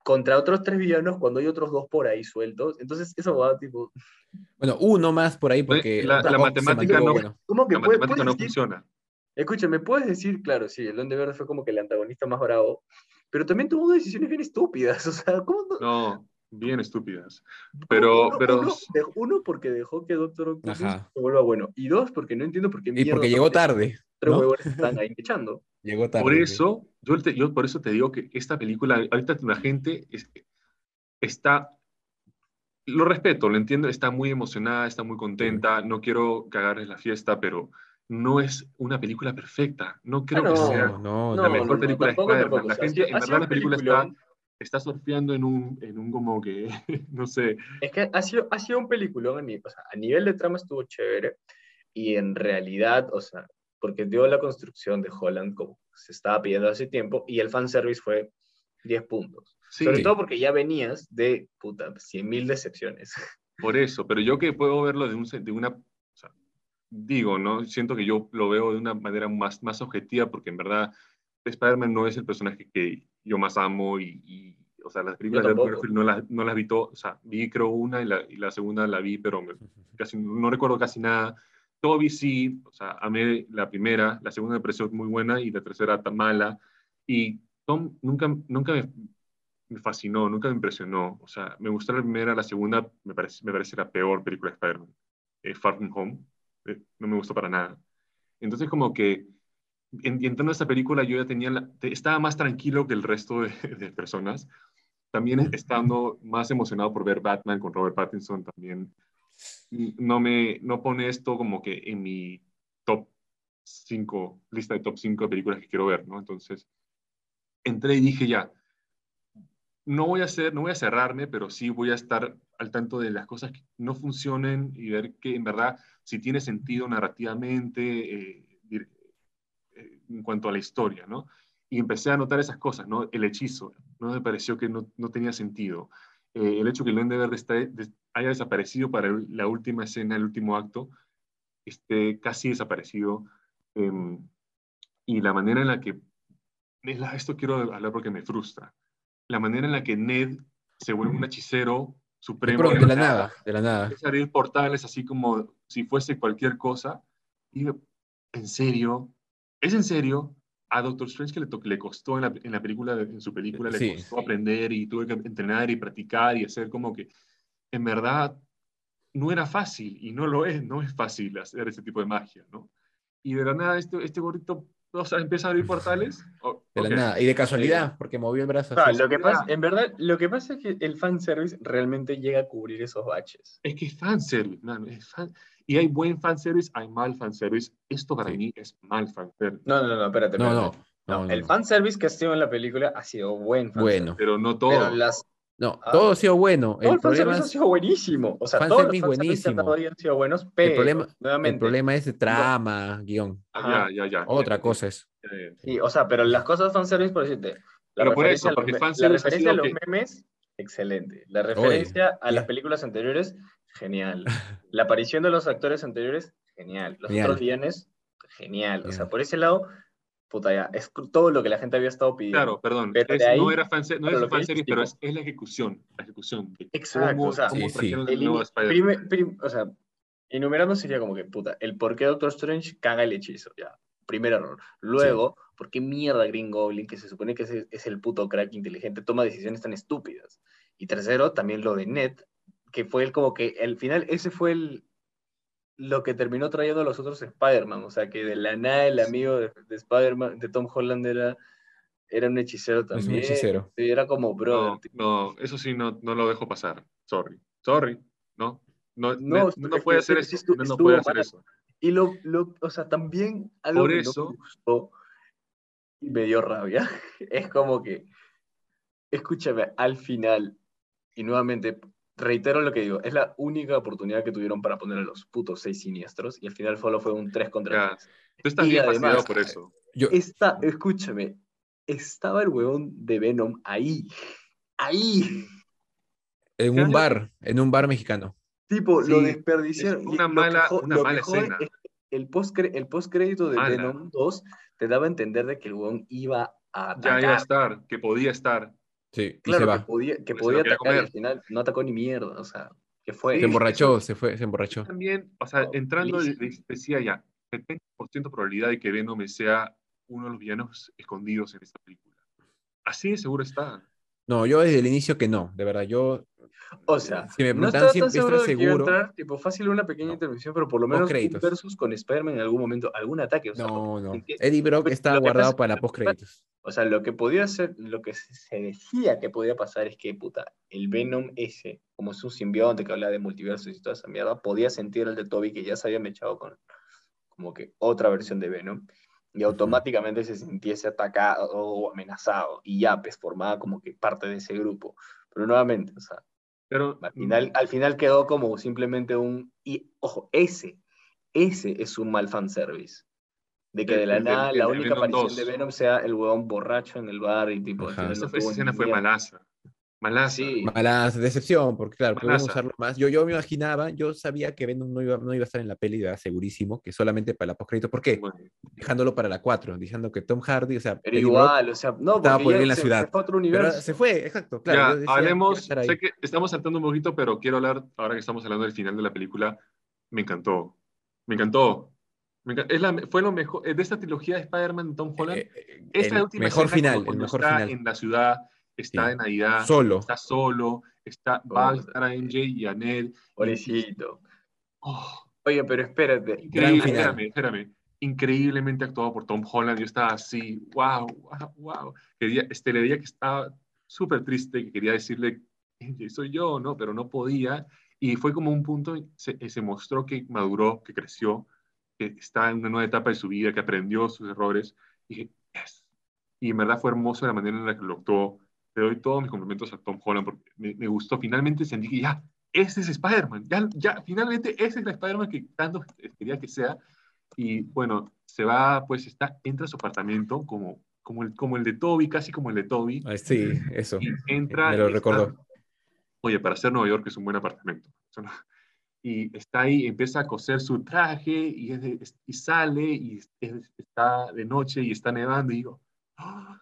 contra otros tres villanos cuando hay otros dos por ahí sueltos. Entonces, eso va tipo, Bueno, uno más por ahí porque La- matemática no- bueno. ¿cómo que La puedes, matemática puedes no decir- funciona. Escúchame, puedes decir, claro, sí, el Duende Verde fue como que el antagonista más bravo, pero también tuvo decisiones bien estúpidas, (laughs) o sea, ¿cómo no? No, bien estúpidas. ¿Cómo Pero, uno, pero uno, uno, porque dejó que Doctor Octopus se vuelva bueno, y dos, porque no entiendo por qué Y porque llegó tarde. tres ¿no? (laughs) están ahí echando. Llegó tarde. por eso, yo, te- yo por eso te digo que esta película, ahorita la gente es- está, lo respeto, lo entiendo, está muy emocionada, está muy contenta, no quiero cagarles la fiesta, pero no es una película perfecta. No creo Ah, que no. sea No, no, la mejor no, película de Spider-Man. La gente, en verdad, la película está. Está surfeando en un, en un como que, (laughs) no sé, Es que ha sido, ha sido un peliculón, o sea, a nivel de trama estuvo chévere, y en realidad, o sea, porque dio la construcción de Holland como se estaba pidiendo hace tiempo, y el fanservice fue 10 puntos. sí, Sobre todo porque ya venías de, puta, 100.000 decepciones. (laughs) por eso, pero yo que puedo verlo de, un, de una, o sea, digo, ¿no? Siento que yo lo veo de una manera más, más objetiva, porque en verdad Spider-Man no es el personaje que yo más amo y, y, o sea, las películas de. Garfield no las, no las vi todas, o sea, vi creo una y la, y la segunda la vi, pero me- casi, no recuerdo casi nada. Toby sí, o sea, amé la primera, la segunda me pareció muy buena y la tercera tan mala. Y Tom nunca, nunca me, me fascinó, nunca me impresionó. O sea, me gustó la primera, la segunda me parece, me parece la peor película de Spider-Man. Eh, Far From Home, eh, no me gustó para nada. Entonces como que entrando a esta película yo ya tenía, la- estaba más tranquilo que el resto de, (laughs) de personas. También estando más emocionado por ver Batman con Robert Pattinson también. No me, no pone esto como que en mi top 5, lista de top 5 de películas que quiero ver, ¿no? Entonces, entré y dije ya, no voy a hacer, no voy a cerrarme, pero sí voy a estar al tanto de las cosas que no funcionen y ver que en verdad si tiene sentido narrativamente eh, en cuanto a la historia, ¿no? Y empecé a notar esas cosas, ¿no? El hechizo, ¿no? Me pareció que no, no tenía sentido. Eh, el hecho que el Duende Verde está- des- haya desaparecido para la última escena, el último acto, esté casi desaparecido. em, y la manera en la que, esto quiero hablar porque me frustra, la manera en la que Ned se vuelve un hechicero supremo pronto, de la nada, de la nada. empieza a abrir portales así como si fuese cualquier cosa. Y ¿en serio? ¿Es en serio? A Doctor Strange que le, le costó en la, en la película, en su película, le Sí. costó aprender y tuve que entrenar y practicar y hacer como que, en verdad, no era fácil y no lo es, no es fácil hacer ese tipo de magia, ¿no? Y de la nada este, este gordito, o sea, empieza a abrir portales. Oh, De la ok. nada. Y de casualidad, porque movió el brazo Ah, lo que pasa, en verdad, lo que pasa es que el fanservice realmente llega a cubrir esos baches. Es que es fanservice, es fan- Y hay buen fanservice, hay mal fanservice. Esto para Sí. mí es mal fanservice. No, no, no, espérate. No, espérate. no. No, no, el fanservice que ha sido en la película ha sido buen fanservice. Bueno. Pero no todo. Pero las, No, Ah. todo ha sido bueno. todo El el problema ha sido buenísimo. O sea, todos los buenísimo. han sido buenos, pero problema- nuevamente, el problema es de trama, guion. Ajá. Ya, ya, ya. Otra cosa es. Sí, o sea, pero las cosas fanservice, por decirte, la Pero por referencia, eso, a los porque fanservice la referencia a los que- memes, excelente. La referencia a las películas anteriores, genial. La aparición de los actores anteriores, genial. Los Genial. otros villanes, genial. O sea, por ese lado, puta ya, es todo lo que la gente había estado pidiendo. Claro, perdón. Pero es- ahí, no era fanservice, no pero es fanservice, dices, pero es, es la ejecución. La ejecución. de Exacto, cómo- o sea, cómo Sí, sí. El prime- prim- o sea, enumerando sería como que, puta, el por qué Doctor Strange caga el hechizo, ya. Primer error. Luego, ¿por qué mierda Green Goblin, que se supone que es, es el puto crack inteligente, toma decisiones tan estúpidas? Y tercero, también lo de Ned, que fue el como que, al final, ese fue el lo que terminó trayendo a los otros Spider-Man. O sea, que de la nada el amigo de, de Spider-Man, de Tom Holland, era, era un hechicero un también. hechicero. Sí, era como, bro, No, no, eso sí no, no lo dejo pasar. Sorry. Sorry. No. No, No, no, es puede hacer es eso. No, puede hacer eso. Y lo, lo, o sea, también algo Por que eso- no me gustó y me dio rabia, (laughs) es como que, escúchame, al final, y nuevamente, reitero lo que digo, es la única oportunidad que tuvieron para poner a los putos seis siniestros, y al final solo fue un 3 contra Ya. 3. Tú estás Y bien además- por eso. Yo, Esta, escúchame, estaba el huevón de Venom ahí. Ahí. En ¿Qué un bar, en un bar mexicano. Tipo, lo desperdiciaron. una lo que mala- una mala escena. es que El post el postcrédito de Mala. Venom 2 te daba a entender de que el huevón iba a Ya atacar. iba a estar, que podía estar. Sí, y se Claro, que podía, que atacar y al final no atacó ni mierda. O sea, ¿qué fue? Se emborrachó, se fue, se emborrachó. También, o sea, Oh, entrando, decía ya, 70% probabilidad de que Venom sea uno de los villanos escondidos en esta película. Así de seguro está. No, yo desde el inicio que no, de verdad, yo O sea, Si me no estaba tan seguro de que iba a entrar, tipo, fácil una pequeña No. intervención, pero por lo menos un Postcréditos. versus con Spider-Man en algún momento, algún ataque. O sea, no, no. Eddie Brock que estaba pasa- guardado para lo que post créditos. O sea, lo que podía ser, lo que se se decía que podía pasar es que, puta, el Venom ese, como es un simbionte que habla de multiversos y toda esa mierda, podía sentir el de Toby que ya se había mechado con como que otra versión de Venom y automáticamente se sintiese atacado o amenazado y ya, pues formaba como que parte de ese grupo. Pero nuevamente, o sea, Pero al final, al final quedó como simplemente un... Y, ojo, ese, ese es un mal fanservice. De que de la el nada el la única aparición 2. de Venom sea el huevón borracho en el bar y tipo... Ajá. esa, fue- escena fue malaza. Malaza. Sí, Mala decepción, porque claro, Malaza. usarlo más. Yo, yo me imaginaba, yo sabía que Venom no iba, no iba a estar en la peli, ¿verdad? segurísimo, que solamente para la postcrédito. ¿Por qué? Bueno, Dejándolo para la 4, diciendo que Tom Hardy, o sea, pero igual, o sea, no, estaba por en la se- ciudad. se fue pero se exacto, claro. ya, decía, hablemos, sé que estamos saltando un poquito, pero quiero hablar, ahora que estamos hablando del final de la película, me encantó. Me encantó. Es la, fue lo mejor, eh, de esta trilogía de Spider-Man, Tom Holland, Eh, eh, esta última mejor final, el mejor está final. en la ciudad, está Sí. de Navidad, Solo. está solo, está, va a Oh, visitar a MJ y a Ned. Pobrecito. Oh, Oye, pero espérate. increíble, espérame, espérame. Increíblemente actuado por Tom Holland. Yo estaba así, wow, wow, wow. Quería, este, le veía que estaba súper triste, que quería decirle, "MJ, soy yo, ¿no? Pero no podía. Y fue como un punto, se, se mostró que maduró, que creció, que está en una nueva etapa de su vida, que aprendió sus errores. Y dije, yes. Y en verdad fue hermoso la manera en la que lo actuó. Le doy todos mis complementos a Tom Holland porque me, me gustó. Finalmente sentí que ya, ese es Spider-Man. Ya, ya, finalmente ese es el Spider-Man que tanto quería que sea. Y bueno, se va, pues está, entra a su apartamento como, como, el, como el de Toby, casi como el de Toby. Ah, Sí, eso. Y entra. Me lo recordó. Oye, para ser Nueva York es un buen apartamento. Y está ahí, empieza a coser su traje y, es de- y sale y es- es- está de noche y está nevando y digo. Oh,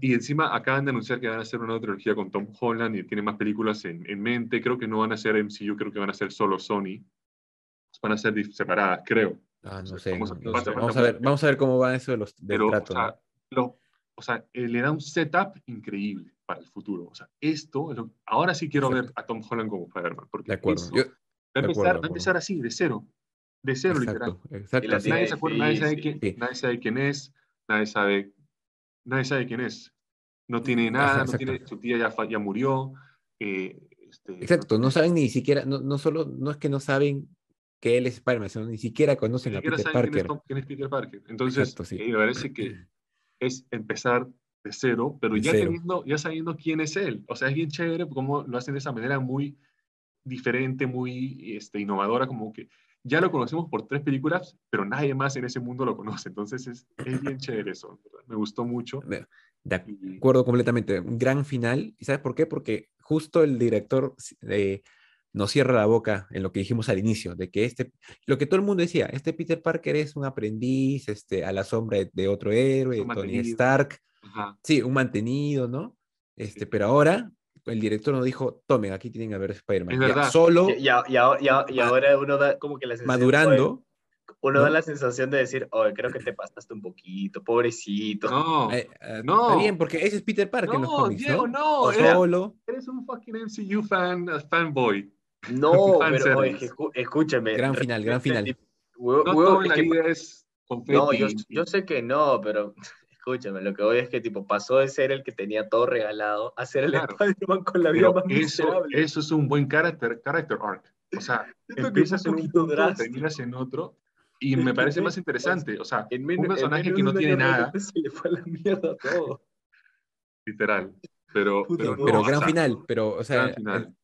y encima acaban de anunciar que van a hacer una nueva trilogía con Tom Holland y tienen más películas en, en mente. Creo que no van a ser MCU, creo que van a ser solo Sony. Van a ser separadas, creo. Ah, no Sí, sé. vamos a- no falta- sé. falta Vamos a ver, vamos a ver cómo va eso de los, del Pero, trato. o ¿no? sea, lo- o sea, eh, le da un setup increíble para el futuro. O sea, esto, es lo- ahora sí quiero ver Exacto. a Tom Holland como Spider-Man. Porque De acuerdo. eso Yo- va, a de empezar, acuerdo, va a empezar así, de cero. De cero, literal. exacto, exacto. Sí. tiene Nadie se acuerda, nadie sabe, quién, Sí. nadie sabe quién es, nadie sabe, nadie sabe quién es. No tiene Mm, nada, no exacto. tiene, su tía ya, ya murió. eh, este, Exacto, no saben ni siquiera, no, no solo, no es que no saben que él es Spider-Man, sino ni siquiera conocen ni a Peter saben quién es, Parker. Quién es Peter Parker. Entonces, Exacto, sí. eh, me parece que (clears throat) es empezar de cero, pero De ya, cero. teniendo, ya sabiendo quién es él. O sea, es bien chévere cómo lo hacen de esa manera muy diferente, muy este, innovadora, como que ya lo conocemos por tres películas, pero nadie más en ese mundo lo conoce. Entonces es, es bien (laughs) chévere eso. Me gustó mucho. De acuerdo completamente. Un gran final. ¿Y sabes por qué? Porque justo el director eh, nos cierra la boca en lo que dijimos al inicio, de que este, lo que todo el mundo decía, este Peter Parker es un aprendiz, este, a la sombra de, de otro héroe, de Tony. Stark. Ajá. Sí, un mantenido, ¿no? Este, Sí. pero ahora el director nos dijo, tomen, aquí tienen a ver Spider-Man. Es Ya verdad. Solo Y, y y ahora- y ahora uno da como que la sensación, madurando. oye, uno da ¿no? la sensación de decir, oye, creo que te pasaste un poquito, pobrecito. No, eh, eh, No. Está bien, porque ese es Peter Parker en los no, cómics, Diego, ¿no? no. O eres, solo. eres un fucking MCU fan, uh, fanboy. No, (laughs) Fan pero oye, escúchame. Gran final, gran final. realmente, hue- No la vida es no, yo sé que no, pero escúchame, lo que voy es que tipo pasó de ser el que tenía todo regalado a ser el Claro. Spider-Man con la vida más eso, miserable. eso es un buen character, character arc. O sea, (laughs) empiezas en un un poquito punto, drástico. terminas en otro, y me parece más interesante. O sea, En un menos- en personaje menos que no un tiene nada, Se le fue a la mierda todo. (laughs) literal. Pero, Puta pero, madre. no, pero o gran sea, final, pero, o sea, gran final.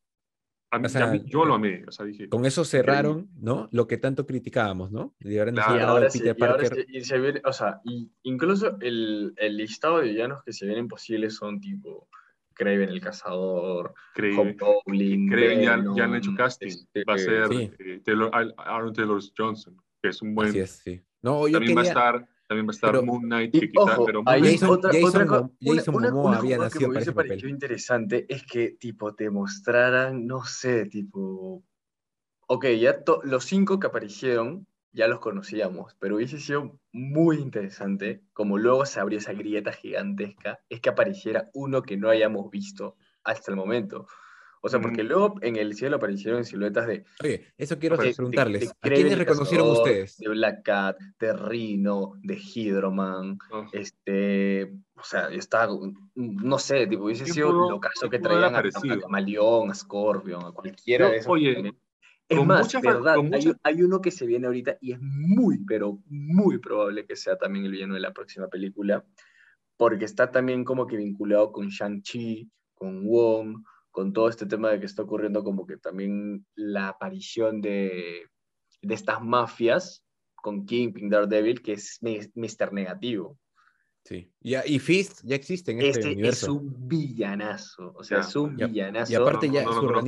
A mí- O sea, a mí- yo lo amé, o sea, dije, Con eso cerraron, ¿no? Lo que tanto criticábamos, ¿no? De habernos Claro. Y dado ahora, el sí- Peter y ahora Parker. sí- y se viene, o sea, y incluso el, el listado de villanos que se vienen posibles son tipo Kraven el Cazador, Kraven, Kraven ya, ya han hecho casting, este, va a ser Sí. eh, Taylor, Aaron Taylor Johnson, que es un buen, Así es, sí. No, yo también va a estar, también va a estar pero- Moon Knight, Y que quizá, ojo, pero Moon ahí Knight- Jason- otra, Jason otra Jason una, una- Momoa una había nacido que me para hubiese ese papel. parecido interesante es que tipo te mostraran, no sé, tipo, ok, ya to- los cinco que aparecieron ya los conocíamos, pero hubiese sido muy interesante, como luego se abrió esa grieta gigantesca, es que apareciera uno que no hayamos visto hasta el momento. O sea, porque Mm. luego en el cielo aparecieron siluetas de Oye, eso quiero De- de- preguntarles. de ¿A quiénes reconocieron Cazador, ustedes? De Black Cat, de Rhino, de Hydroman, Oh, este, o sea, está, no sé, tipo, hubiese ¿Quién sido pudo- lo caso que traían a, a? Camaleón, a Scorpion, a cualquiera Yo, de esos. oye. Es con más, verdad, con hay, mucha- hay uno que se viene ahorita y es muy, pero muy probable que sea también el villano de la próxima película, porque está también como que vinculado con Shang-Chi, con Wong, con todo este tema de que está ocurriendo como que también la aparición de, de estas mafias con Kingpin, Daredevil, que es Mr. Negativo. Sí. Ya, y Fist ya existe en este, Este es universo. un villanazo, o sea, Ya, es un ya. villanazo. Y aparte ya no, no su no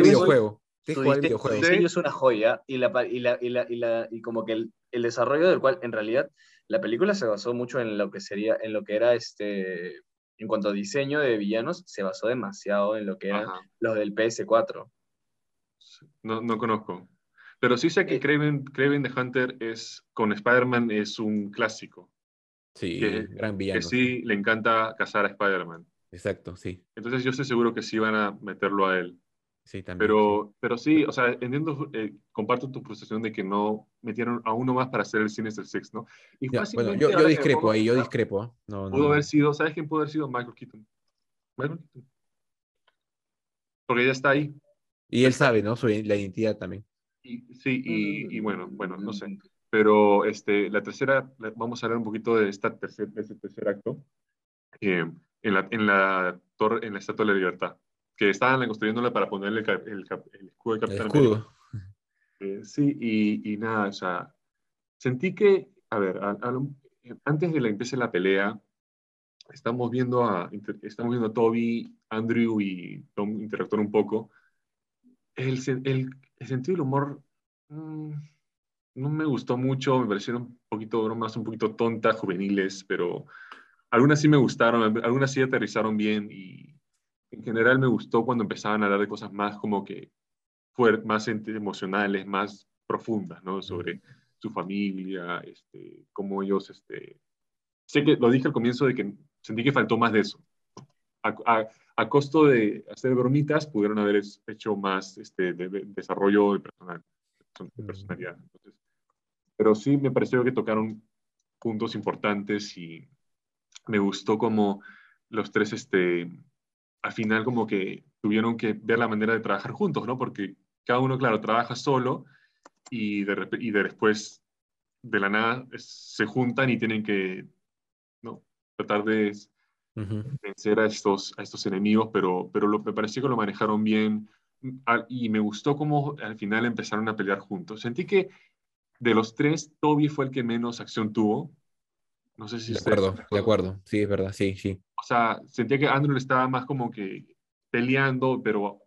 videojuego. es una joya y, la, y, la, y, la, y, la, y como que el, el desarrollo del cual en realidad la película se basó mucho en lo que sería, en lo que era este, en cuanto a diseño de villanos, se basó demasiado en lo que eran Ajá. los del PS4. No, no conozco. Pero sí sé que Eh, Kraven, Kraven the Hunter es, con Spider-Man es un clásico. Sí, que- gran Que villano. sí le encanta cazar a Spider-Man. Exacto, sí. Entonces yo estoy seguro que sí van a meterlo a él. Sí, también. Pero, pero sí, o sea, entiendo, eh, comparto tu frustración de que no metieron a uno más para hacer el Sinister Six, ¿no? Y sí. Ya, bueno, yo, discrepo pongo ahí, yo pensar, discrepo. ¿ah? No, Pudo no. haber sido, ¿sabes quién pudo haber sido? Michael Keaton. Michael Keaton. Porque ya está ahí. Y él sabe, ¿no? Su, la identidad también. Y, sí, y, y bueno, bueno, no sé. Pero este, la tercera, la- vamos a hablar un poquito de, esta tercer, de este tercer acto, eh, en, la, en, la torre, en la Estatua de la Libertad, que estaban construyéndola para ponerle el, el el escudo de Capitán América. escudo. Eh, sí, y, y nada, o sea, sentí que, a ver, a- a antes de que empiece la pelea, estamos viendo a, estamos viendo a Toby, Andrew y Tom interactuar un poco. El, el, el sentido del humor mm, no me gustó mucho, me parecieron un poquito bromas, un poquito tontas, juveniles, pero algunas sí me gustaron, algunas sí aterrizaron bien y en general me gustó cuando empezaban a hablar de cosas más como que más emocionales, más profundas, ¿no? Sobre su familia, este, cómo ellos, este... Sé que lo dije al comienzo de que sentí que faltó más de eso. A, a- a costo de hacer bromitas, pudieron haber hecho más este, de, de- desarrollo de, personal, de personalidad. Entonces, pero sí me pareció que tocaron puntos importantes y me gustó como los tres, este, al final como que tuvieron que ver la manera de trabajar juntos, ¿no? Porque cada uno, claro, trabaja solo y, de, y de después, de la nada, es- se juntan y tienen que, ¿no? Tratar de vencer a estos, a estos enemigos, pero, pero lo, me pareció que lo manejaron bien y me gustó cómo al final empezaron a pelear juntos. Sentí que de los tres, Toby fue el que menos acción tuvo. No sé si De acuerdo, de acuerdo. Sí, es verdad, sí, sí. O sea, sentía que Andrew estaba más como que peleando, pero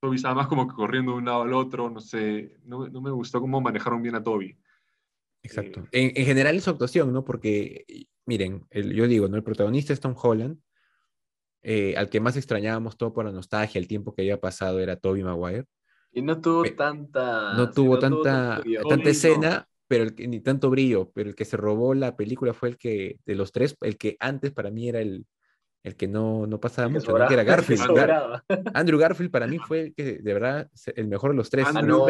Toby estaba más como que corriendo de un lado al otro. No sé, no, no me gustó cómo manejaron bien a Toby. Exacto. En, en general es su actuación, ¿no? Porque, miren, el- yo digo, ¿no? El protagonista es Tom Holland, eh, al que más extrañábamos todo por la nostalgia, el tiempo que había pasado era Toby Maguire. Y no tuvo Me- tanta... no tuvo tanta, tanta no. escena, pero el que- ni tanto brillo, pero el que se robó la película fue el que, de los tres, el que antes para mí era el, el que no, no pasaba Que mucho, que era (laughs) Garfield. Gar-. Andrew Garfield para mí fue el que, de verdad, el mejor de los tres. Ah, no,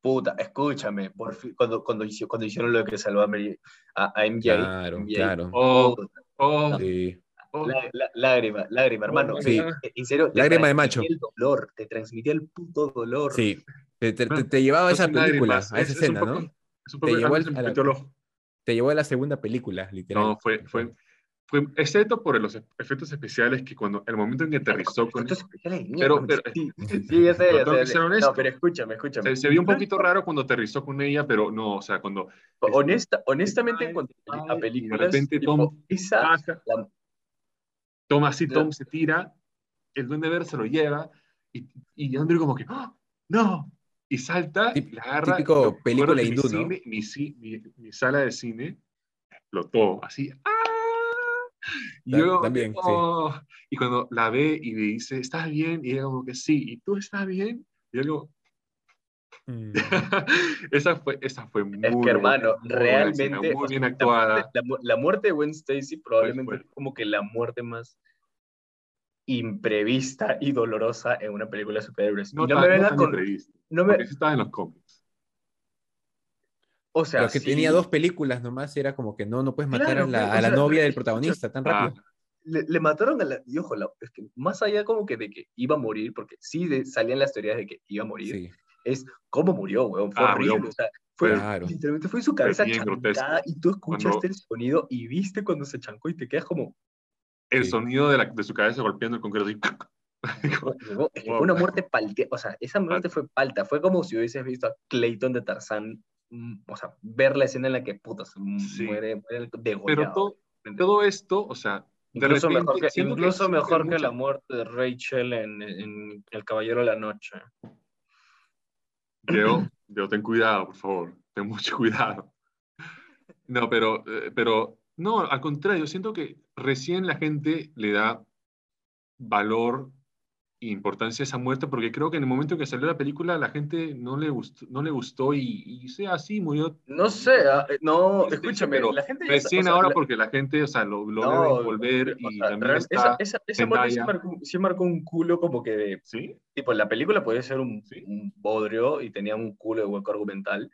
puta, escúchame, por fin, cuando, cuando, cuando hicieron lo de que salvó a, MJ, Claro, MJ, claro. Oh, oh, Sí. oh. lá- lá- lágrima, lágrima, hermano. Sí. eh, En serio, te Lágrima de macho. el dolor, te transmitía el puto dolor. Sí, te, te- te- te (laughs) llevaba a esa película, lágrimas, a esa es- es un escena, poco- ¿no? Te llevó la- el ojo. Te llevó a la segunda película, literal. No, fue, fue, fue, excepto por los efectos especiales que cuando, el momento en que aterrizó con... Efectos especiales Pero- pero- sí, (laughs) sí, ya sé, ya sé. No, pero escúchame, escúchame. Se, se vio un poquito raro cuando aterrizó con ella, pero no, o sea, cuando Honesta, honestamente, en cuanto a y de películas, repente tipo, Tom esa, baja, la- Tom así, La- Tom se tira, el duende verde se lo lleva, y, y Andrew como que, ¡Ah! ¡no! Y salta, Tip- y la agarra. típico acuerdo película mi hindú, ¿no? cine- Mi, ci- mi- mi sala de cine explotó, así, ¡ah! Y yo, también, sí. "Oh". Y cuando la ve y le dice, ¿estás bien? Y ella como que sí, ¿y tú estás bien? Y yo digo, Mm. (laughs) esa fue, esa fue muy Es que, hermano, muy buena escena, realmente, muy bien actuada. La, mu- la muerte de Gwen Stacy probablemente fuerte. es como que la muerte más imprevista y dolorosa en una película de superhéroes. No, y no tan, me no vengas tan con... No me, porque sí estaba en los cómics. o sea, Pero que sí, tenía dos películas nomás, era como que no, no puedes matar Claro, a la, pero, a o la sea, novia del protagonista tan Ah, rápido. le, le mataron a la... Y ojo, la- es que más allá como que de que iba a morir, porque sí de- salían las teorías de que iba a morir, Sí, es cómo murió, weón. Fue Ah, horrible. murió. O sea, fue, Claro. literalmente fue su cabeza grotesco. chancada y tú escuchaste Cuando- el sonido y viste cuando se chancó y te quedas como, el Sí. sonido de, la, de su cabeza golpeando el concreto. (laughs) fue una muerte paltea, o sea, esa muerte fue palta, fue como si hubieses visto a Clayton de Tarzán, mm, o sea, ver la escena en la que puta se mu- Sí. muere, muere Pero degollado. todo, esto, o sea, incluso repente mejor, que, incluso mejor que la muerte de Rachel en, en El Caballero de la Noche. Diego, Diego, (clears throat) ten cuidado, por favor, ten mucho cuidado. No, pero, eh, pero, no, al contrario, siento que recién la gente le da valor e importancia a esa muerte, porque creo que en el momento que salió la película la gente no le gustó, no le gustó y, y sea así, murió No sé, ah, eh, no, escúchame, pero la gente recién o sea, ahora la- porque la gente, o sea, lo, lo no, deben volver y sea, también está, esa, esa, esa muerte sí marcó, sí marcó un culo como que de, ¿sí? tipo, la película podía ser un, Sí. un bodrio y tenía un culo de hueco argumental,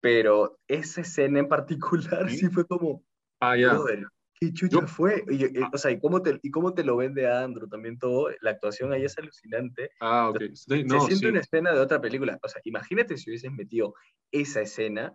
pero esa escena en particular Sí. sí, fue como, Ah, ya. brother, ¿qué chucha Yo- fue? Y, y, Ah. o sea, ¿y cómo, te, ¿y cómo te lo vende Andrew también todo? La actuación ahí es alucinante. Ah, ok. Sí, Se no, siente sí. una escena de otra película. O sea, imagínate si hubieses metido esa escena,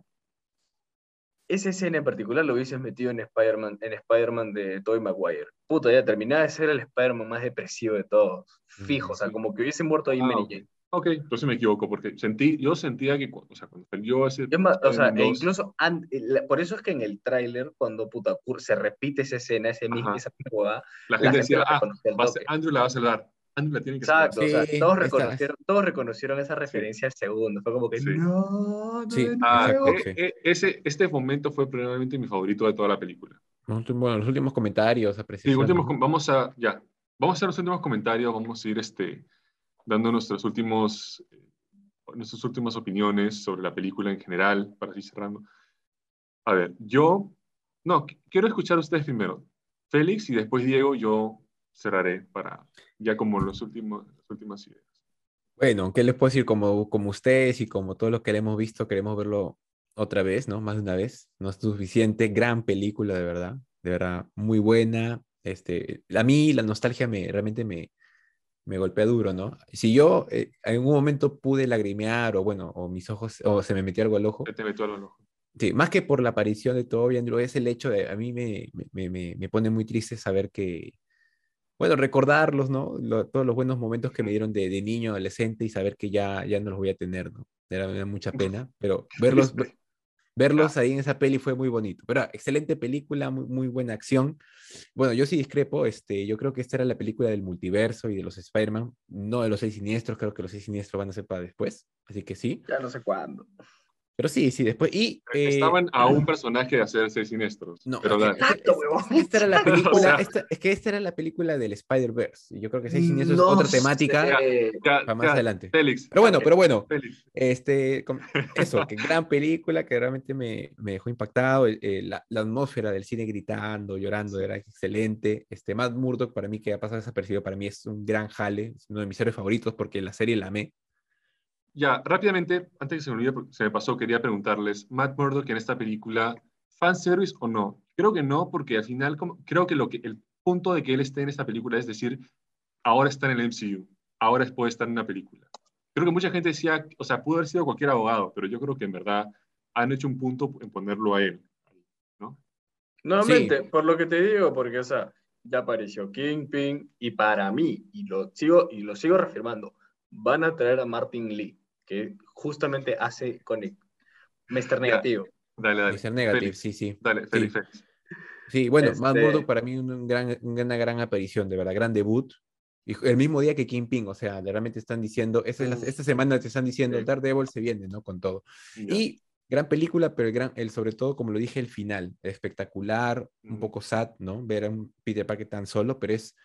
esa escena en particular lo hubieses metido en Spider-Man en Spider-Man de Tobey Maguire. Puta, ya terminaba de ser el Spider-Man más depresivo de todos. Fijo, o sea, sí. como que hubiese muerto ahí Ah, Mary. Jane. Ok, entonces me equivoco, porque sentí, yo sentía que, o sea, cuando salió ese... Es más, o sea, e 2, incluso, an- la- por eso es que en el tráiler, cuando puta, se repite esa escena, ese mismo, esa misma huevada, la la gente gente decía, ah, va ser-. Andrew la va a salvar. Andrew la tiene que Exacto, salvar. o sea, Sí, todos reconocieron, todos reconocieron esa referencia al segundo. Fue como que, Sí. no, no, Sí. Ah, Exacto, nuevo". e- sí. e- ese, este momento fue probablemente mi favorito de toda la película. Bueno, los últimos comentarios, Sí, apreciaciones. últimos, ¿no? vamos a, ya, vamos a hacer los últimos comentarios, vamos a ir este, dando nuestros últimos, nuestras últimas opiniones sobre la película en general, para ir cerrando. A ver, yo, no, qu- quiero escuchar a ustedes primero. Félix y después Diego, yo cerraré para ya como los últimos, las últimas ideas. Bueno, ¿qué les puedo decir? Como, como ustedes y como todos los que le hemos visto, queremos verlo otra vez, ¿no? Más de una vez. No es suficiente. Gran película, de verdad. De verdad, muy buena. Este, a mí la nostalgia me, realmente me, me golpea duro, ¿no? Si yo eh, en un momento pude lagrimear o bueno, o mis ojos, o se me metió algo al ojo, ¿Qué te metió algo al ojo? Sí, más que por la aparición de Toby Andrew, es el hecho de, a mí me, me, me, me pone muy triste saber que, bueno, recordarlos, ¿no? Lo- todos los buenos momentos que me dieron de, de niño, adolescente y saber que ya, ya no los voy a tener, ¿no? Era, me da mucha pena, pero verlos, ver- verlos ahí en esa peli fue muy bonito. Pero excelente película, muy, muy buena acción. Bueno, yo sí discrepo, este, yo creo que esta era la película del multiverso y de los Spider-Man, no de los seis siniestros, creo que los seis siniestros van a ser para después, así que sí. Ya no sé cuándo. Pero sí, sí, después. Y, eh, Estaban a un personaje de hacer seis siniestros. No, pero Exacto, huevón. es que esta era la (laughs) película, O sea- esta- es que esta era la película del Spider-Verse. Y yo creo que Seis Siniestros No es otra temática sé. Ya, para más ya, adelante. Félix. Pero bueno, pero bueno, Félix. este, eso, que gran película que realmente me, me dejó impactado. eh, eh, la, la atmósfera del cine gritando, llorando, era excelente. Este, Matt Murdock, para mí, que ha pasado desapercibido, para mí es un gran jale, es uno de mis héroes favoritos porque la serie la amé. Ya, rápidamente, antes que se me olvide, porque se me pasó, quería preguntarles, Matt Murdock en esta película, ¿fanservice o no? Creo que no, porque al final como, creo que, lo que el punto de que él esté en esta película es decir, ahora está en el MCU, ahora puede estar en una película. Creo que mucha gente decía, o sea, pudo haber sido cualquier abogado, pero yo creo que en verdad han hecho un punto en ponerlo a él, ¿no? Nuevamente, por lo que te digo, porque, o sea, ya apareció Kingpin y para mí, y lo sigo, y lo sigo reafirmando, van a traer a Martin Lee, que justamente hace con Mr. Negativo. Dale, dale. Mr. Negative, sí, sí. Dale, feliz, sí. Sí, bueno, Este- Matt Murdock para mí un gran, una gran aparición, de verdad, gran debut. Y el mismo día que Kingpin, o sea, realmente están diciendo, esta, es la- esta semana te están diciendo, sí. Daredevil se viene, ¿no? Con todo. Y gran película, pero el, gran, el sobre todo, como lo dije, el final, espectacular, un Ujú. poco sad, ¿no? Ver a un Peter Parker tan solo, pero es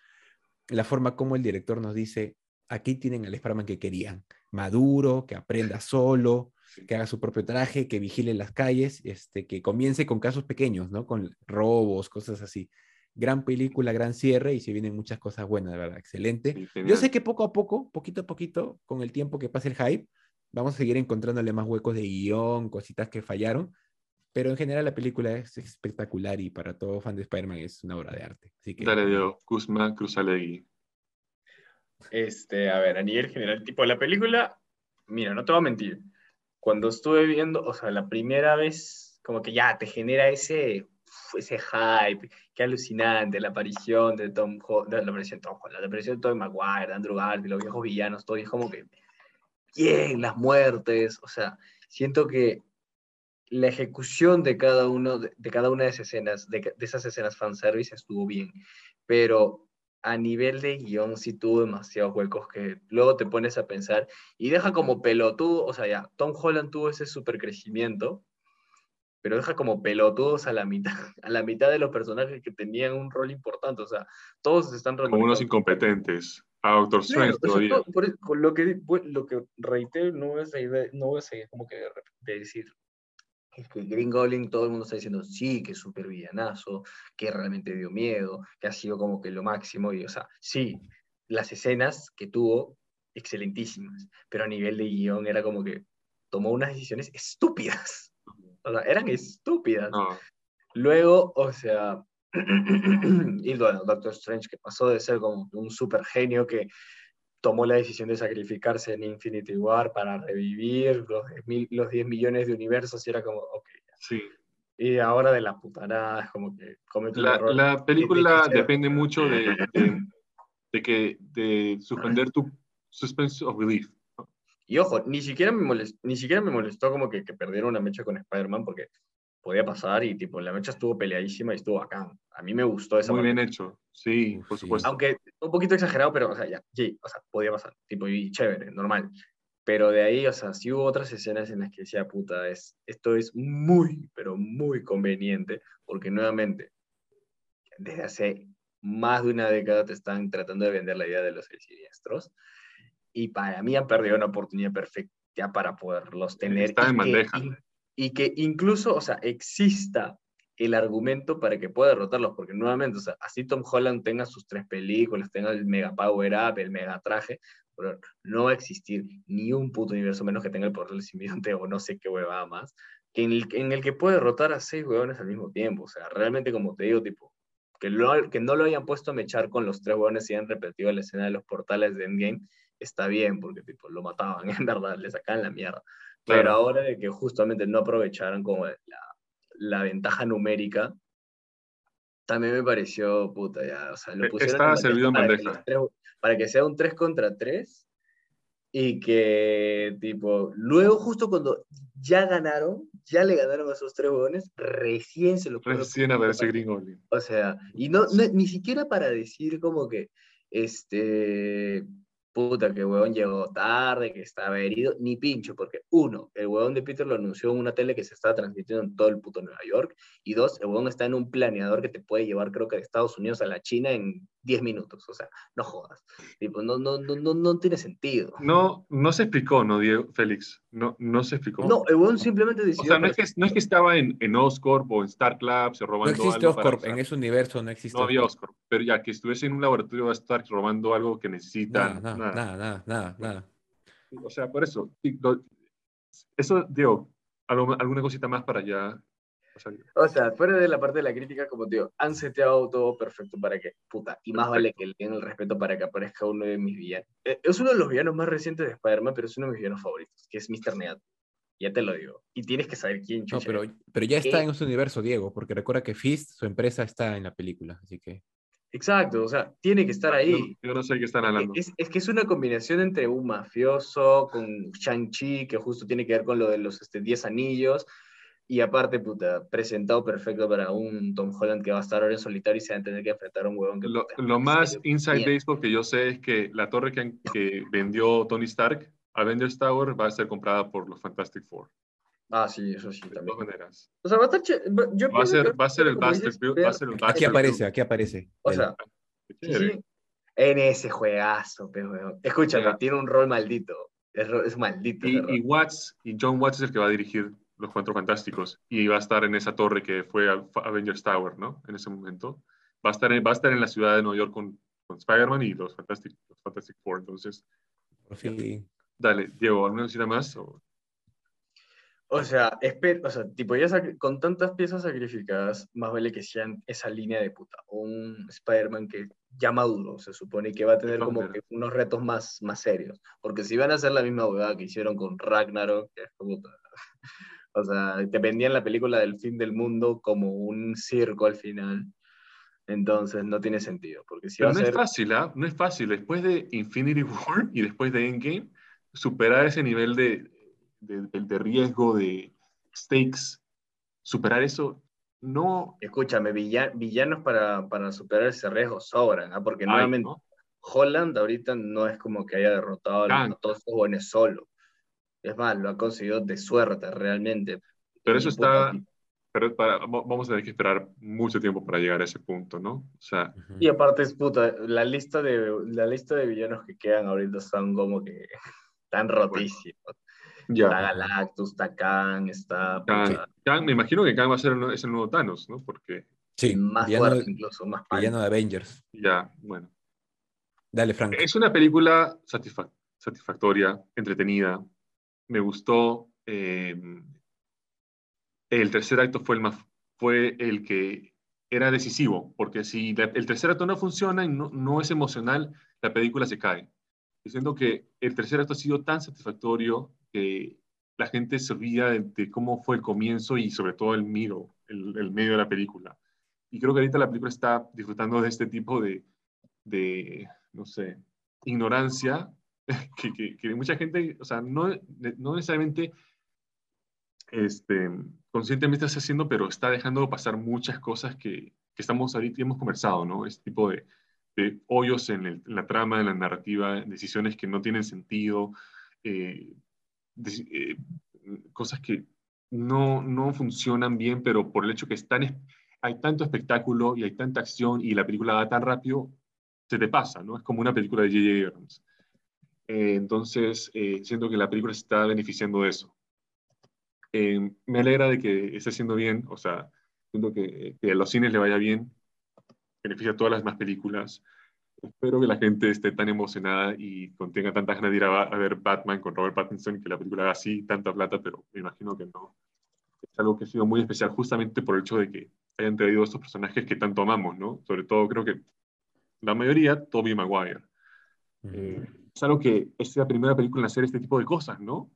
la forma como el director nos dice, aquí tienen al Spider-Man que querían, maduro, que aprenda solo, que haga su propio traje, que vigile las calles, este, que comience con casos pequeños, ¿no? Con robos, cosas así. Gran película, gran cierre y se vienen muchas cosas buenas, de verdad, excelente. Yo sé que poco a poco, poquito a poquito, con el tiempo que pase el hype, vamos a seguir encontrándole más huecos de guion, cositas que fallaron, pero en general la película es espectacular y para todo fan de Spider-Man es una obra de arte. Así que, Dale, Diego. Guzmán Cruzalegui. Este, a ver, a nivel general, tipo la película, mira, no te voy a mentir. Cuando estuve viendo, o sea, la primera vez, como que ya te genera ese, ese hype, qué alucinante, la aparición de Tom Holland, la aparición de Tom Holland, la aparición de Tobey Maguire, de Andrew Garfield, los viejos villanos, todo, y es como que, bien, las muertes, o sea, siento que la ejecución de cada, uno, de, de cada una de esas escenas, de, de esas escenas fanservice estuvo bien, pero a nivel de guion sí tuvo demasiados huecos que luego te pones a pensar y deja como pelotudo, o sea, ya, Tom Holland tuvo ese super crecimiento, pero deja como pelotudos a la mitad, (laughs) a la mitad de los personajes que tenían un rol importante, o sea, todos están Como unos incompetentes. A Doctor Strange Claro, todavía. por lo que, lo que reitero, no voy a seguir, de- no voy a seguir como que de decir, es que Green Goblin todo el mundo está diciendo, sí, que es súper villanazo, que realmente dio miedo, que ha sido como que lo máximo, y o sea, sí, las escenas que tuvo, excelentísimas, pero a nivel de guion era como que tomó unas decisiones estúpidas, (laughs) o sea, eran estúpidas. No, Luego, o sea, (clears throat) y bueno, Doctor Strange, que pasó de ser como un super genio que tomó la decisión de sacrificarse en Infinity War para revivir los 10, mil- los 10 millones de universos, y era como, ok. sí. Y ahora de la putanada, es como que comete un La, error. la película de depende mucho de, de, de que de suspender tu suspense of belief. Y ojo, ni siquiera me molestó, ni siquiera me molestó como que, que perdiera una mecha con Spider-Man, porque podía pasar y tipo, la mecha estuvo peleadísima y estuvo bacán. A mí me gustó esa Muy parte. bien hecho. Sí, por sí. supuesto. Aunque un poquito exagerado, pero, o sea, ya, sí, o sea, podía pasar, tipo, y chévere, normal. Pero de ahí, o sea, sí hubo otras escenas en las que decía, puta, es, esto es muy, pero muy conveniente, porque nuevamente, desde hace más de una década te están tratando de vender la idea de los siniestros, y para mí han perdido una oportunidad perfecta para poderlos tener. Está en y que- bandeja. y- y que incluso, o sea, exista el argumento para que pueda derrotarlos, porque nuevamente, o sea, así Tom Holland tenga sus tres películas, tenga el mega power up, el mega traje, pero no va a existir ni un puto universo menos que tenga el poder del simbionte (laughs) o no sé qué huevada más, que en, el, en el que puede derrotar a seis huevones al mismo tiempo, o sea, realmente como te digo, tipo, que, lo- que no lo hayan puesto a mechar con los tres huevones y hayan repetido la escena de los portales de Endgame, está bien, porque tipo, lo mataban, (laughs) en verdad, le sacaban la mierda. Pero Claro. ahora de que justamente no aprovecharon como la, la ventaja numérica, también me pareció puta ya. O sea, lo E- pusieron estaba servido en para que bandeja. los tres- para que sea un 3 contra 3 y que, tipo, luego justo cuando ya ganaron, ya le ganaron a esos tres huevones, recién se lo Recién aparece Green Goblin. o sea, y no, no- ni siquiera para decir como que, este, puta, que el huevón llegó tarde, que estaba herido, ni pincho, porque uno, el huevón de Peter lo anunció en una tele que se estaba transmitiendo en todo el puto Nueva York, y dos, el huevón está en un planeador que te puede llevar, creo que de Estados Unidos a la China en 10 minutos, o sea, no jodas. Tipo, no, no, no, no, no tiene sentido. No, no se explicó, ¿no, Diego? Félix. No, no se explicó. No, el huevón simplemente o decidió... sea, no es, que, no es que estaba en, en Oscorp o en Star Club se No robando existe algo para Oscorp, en ese universo no existe No había Oscorp. Oscorp, pero ya que estuviese en un laboratorio va a estar robando algo que necesitan. Nada, nada, nada, nada, nada, nada. O sea, por eso. eso, Diego, alguna cosita más para ya. O sea, O sea, fuera de la parte de la crítica, como te digo, han seteado todo perfecto para que, puta, y más vale que le den el respeto para que aparezca uno de mis villanos. Eh, Es uno de los villanos más recientes de Spider-Man, pero es uno de mis villanos favoritos, que es Mr. Negativo. Ya te lo digo. Y tienes que saber quién No, chucha pero, es. pero ya está ¿Qué? en ese universo, Diego, porque recuerda que Fist, su empresa, está en la película, así que... Exacto, o sea, tiene que estar ahí. Yo, no sé qué están hablando. Es, es que es una combinación entre un mafioso con Shang-Chi, que justo tiene que ver con lo de los este, 10 anillos, y aparte, puta, presentado perfecto para un Tom Holland que va a estar ahora en solitario y se va a tener que enfrentar a un huevón que... Lo, puta, lo más serio, inside mierda. baseball que yo sé es que la torre que, que vendió Tony Stark, Avengers Tower, va a ser comprada por los Fantastic Four. Ah, sí, eso sí, De también. todas maneras. O sea, va a estar... Yo Va a ser, que va a ser el Buster va a ser el (laughs) Aquí aparece, aquí aparece. O sea, Qué sí, en ese juegazo, pero weón. Escúchame, Ya. tiene un rol maldito. Es, es maldito. Y, y Watts, y John Watts es el que va a dirigir Los Cuatro Fantásticos y va a estar en esa torre que fue Avengers Tower, ¿no? En ese momento. Va a estar en, va a estar en la ciudad de Nueva York con, con Spider-Man y los Fantastic, los Fantastic Four. Entonces, por fin. dale, Diego, ¿alguna cosita más? O- O sea, esper- o sea, tipo, ya con tantas piezas sacrificadas, más vale que sean esa línea de puta. Un Spider-Man que ya maduro, se supone que va a tener como que unos retos más, más serios. Porque si van a hacer la misma huevada que hicieron con Ragnarok, que es como, puta, o sea, te vendían la película del fin del mundo como un circo al final. Entonces no tiene sentido. Porque si Pero va a no es ser. fácil, ¿ah? No es fácil. Después de Infinity (laughs) War y después de Endgame, superar ese nivel de, de, de- riesgo, de stakes, superar eso, no... Escúchame, villa- villanos para, para superar ese riesgo sobran, ¿ah? porque hay, nuevamente ¿no? Holland ahorita no es como que haya derrotado a los- a buenos solo. Es más, lo ha conseguido de suerte realmente. Pero eso está... Pero para- va- vamos a tener que esperar mucho tiempo para llegar a ese punto, ¿no? O sea. Y aparte es puta, la lista de, la lista de villanos que quedan ahorita son como que (laughs) tan rotísimos. Está ya. Galactus, está Kang, está puta, Kang, me imagino que Kang va a ser el, es el nuevo Thanos, ¿no? Porque Sí, más villano, fuerte incluso, más villano de Avengers. ya, bueno. Dale, Frank. Es una película satisfa- satisfactoria, entretenida. Me gustó. eh, el tercer acto fue el, más, fue el que era decisivo, porque si el tercer acto no funciona y no, no es emocional, la película se cae. Diciendo que el tercer acto ha sido tan satisfactorio que la gente se olvida de, de cómo fue el comienzo y sobre todo el middle, el, el medio de la película. Y creo que ahorita la película está disfrutando de este tipo de, de no sé, ignorancia (laughs) que, que, que mucha gente, o sea, no, no necesariamente este, conscientemente está haciendo, pero está dejando pasar muchas cosas que, que estamos ahorita hemos conversado, ¿no? Este tipo de, de hoyos en, el- en la trama, en la narrativa, decisiones que no tienen sentido, eh, deci- eh, cosas que no, no funcionan bien, pero por el hecho que están, es- hay tanto espectáculo y hay tanta acción y la película va tan rápido, se te pasa, ¿no? Es como una película de J.J. Abrams. Eh, entonces, eh, siento que la película se está beneficiando de eso. Eh, me alegra de que esté haciendo bien, o sea, siento que, que a los cines le vaya bien, beneficia a todas las demás películas. Espero que la gente esté tan emocionada y contenga tantas ganas de ir a, a ver Batman con Robert Pattinson que la película haga así tanta plata, pero me imagino que no. Es algo que ha sido muy especial justamente por el hecho de que hayan traído estos personajes que tanto amamos, ¿no? Sobre todo creo que la mayoría, Tobey Maguire. Eh, es algo que es la primera película en hacer este tipo de cosas, ¿no?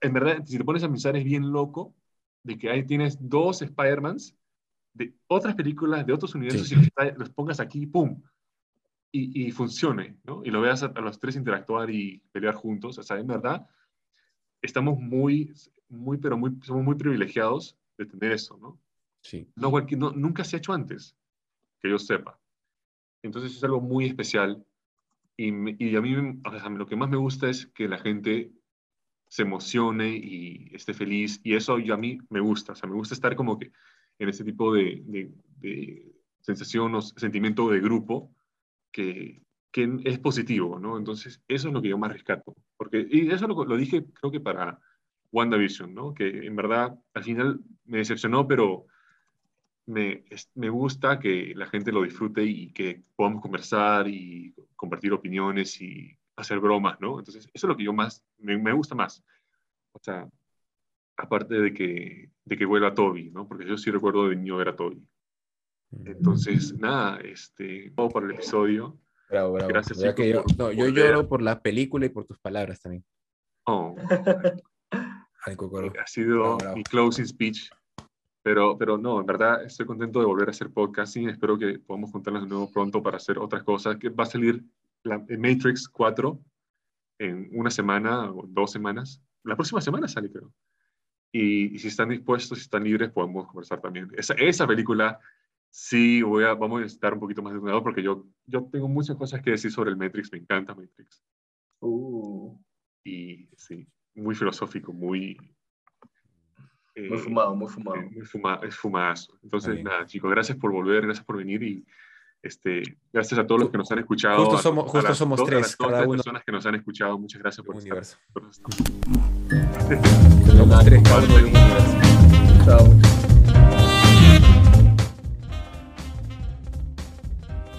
En verdad, si te pones a pensar, es bien loco de que ahí tienes dos Spider-Mans de otras películas, de otros universos, Sí. y los, los pongas aquí, ¡pum! Y, y funcione, ¿no? Y lo veas a, a los tres interactuar y pelear juntos. O sea, en verdad, estamos muy, muy, pero muy, somos muy privilegiados de tener eso, ¿no? Sí. No, cualquier- no- nunca se ha hecho antes, que yo sepa. Entonces es algo muy especial. Y, y a mí o sea, lo que más me gusta es que la gente se emocione y esté feliz. Y eso yo, a mí me gusta. O sea, me gusta estar como que en ese tipo de, de- de sensación o sentimiento de grupo que, que es positivo, ¿no? Entonces eso es lo que yo más rescato. Porque, y eso lo, lo dije creo que para WandaVision, ¿no? Que en verdad al final me decepcionó, pero me, me gusta que la gente lo disfrute y que podamos conversar y compartir opiniones y hacer bromas, ¿no? Entonces, eso es lo que yo más, me, me gusta más. O sea, aparte de que, de que vuelva Toby, ¿no? Porque yo sí recuerdo de niño ver a Toby. Entonces, nada, este, todo por el episodio. Bravo, bravo. Gracias, Ya que yo, por no, yo lloro por la película y por tus palabras también. Oh, Ay, ha sido bravo. mi closing speech. Pero, pero no, en verdad estoy contento de volver a hacer podcasting. Espero que podamos juntarnos de nuevo pronto para hacer otras cosas. Que va a salir la eh, Matrix 4 en una semana o dos semanas. La próxima semana sale, creo. Y, y si están dispuestos, si están libres, podemos conversar también. Esa, esa película sí voy a, vamos a estar un poquito más desnudado porque yo, yo tengo muchas cosas que decir sobre el Matrix. Me encanta Matrix. Uh, Y sí, muy filosófico, muy... eh, muy fumado, muy fumado. eh, muy fuma, es fumazo. Entonces, nada, chicos, gracias por volver, gracias por venir y este, gracias a todos los que nos han escuchado. Justo a- somos- a justo las somos dos- a tres, las dos, cada tres uno. personas que nos han escuchado, muchas gracias por Un estar. universo. por estar. Somos tres, cada uno de un universo. Chao.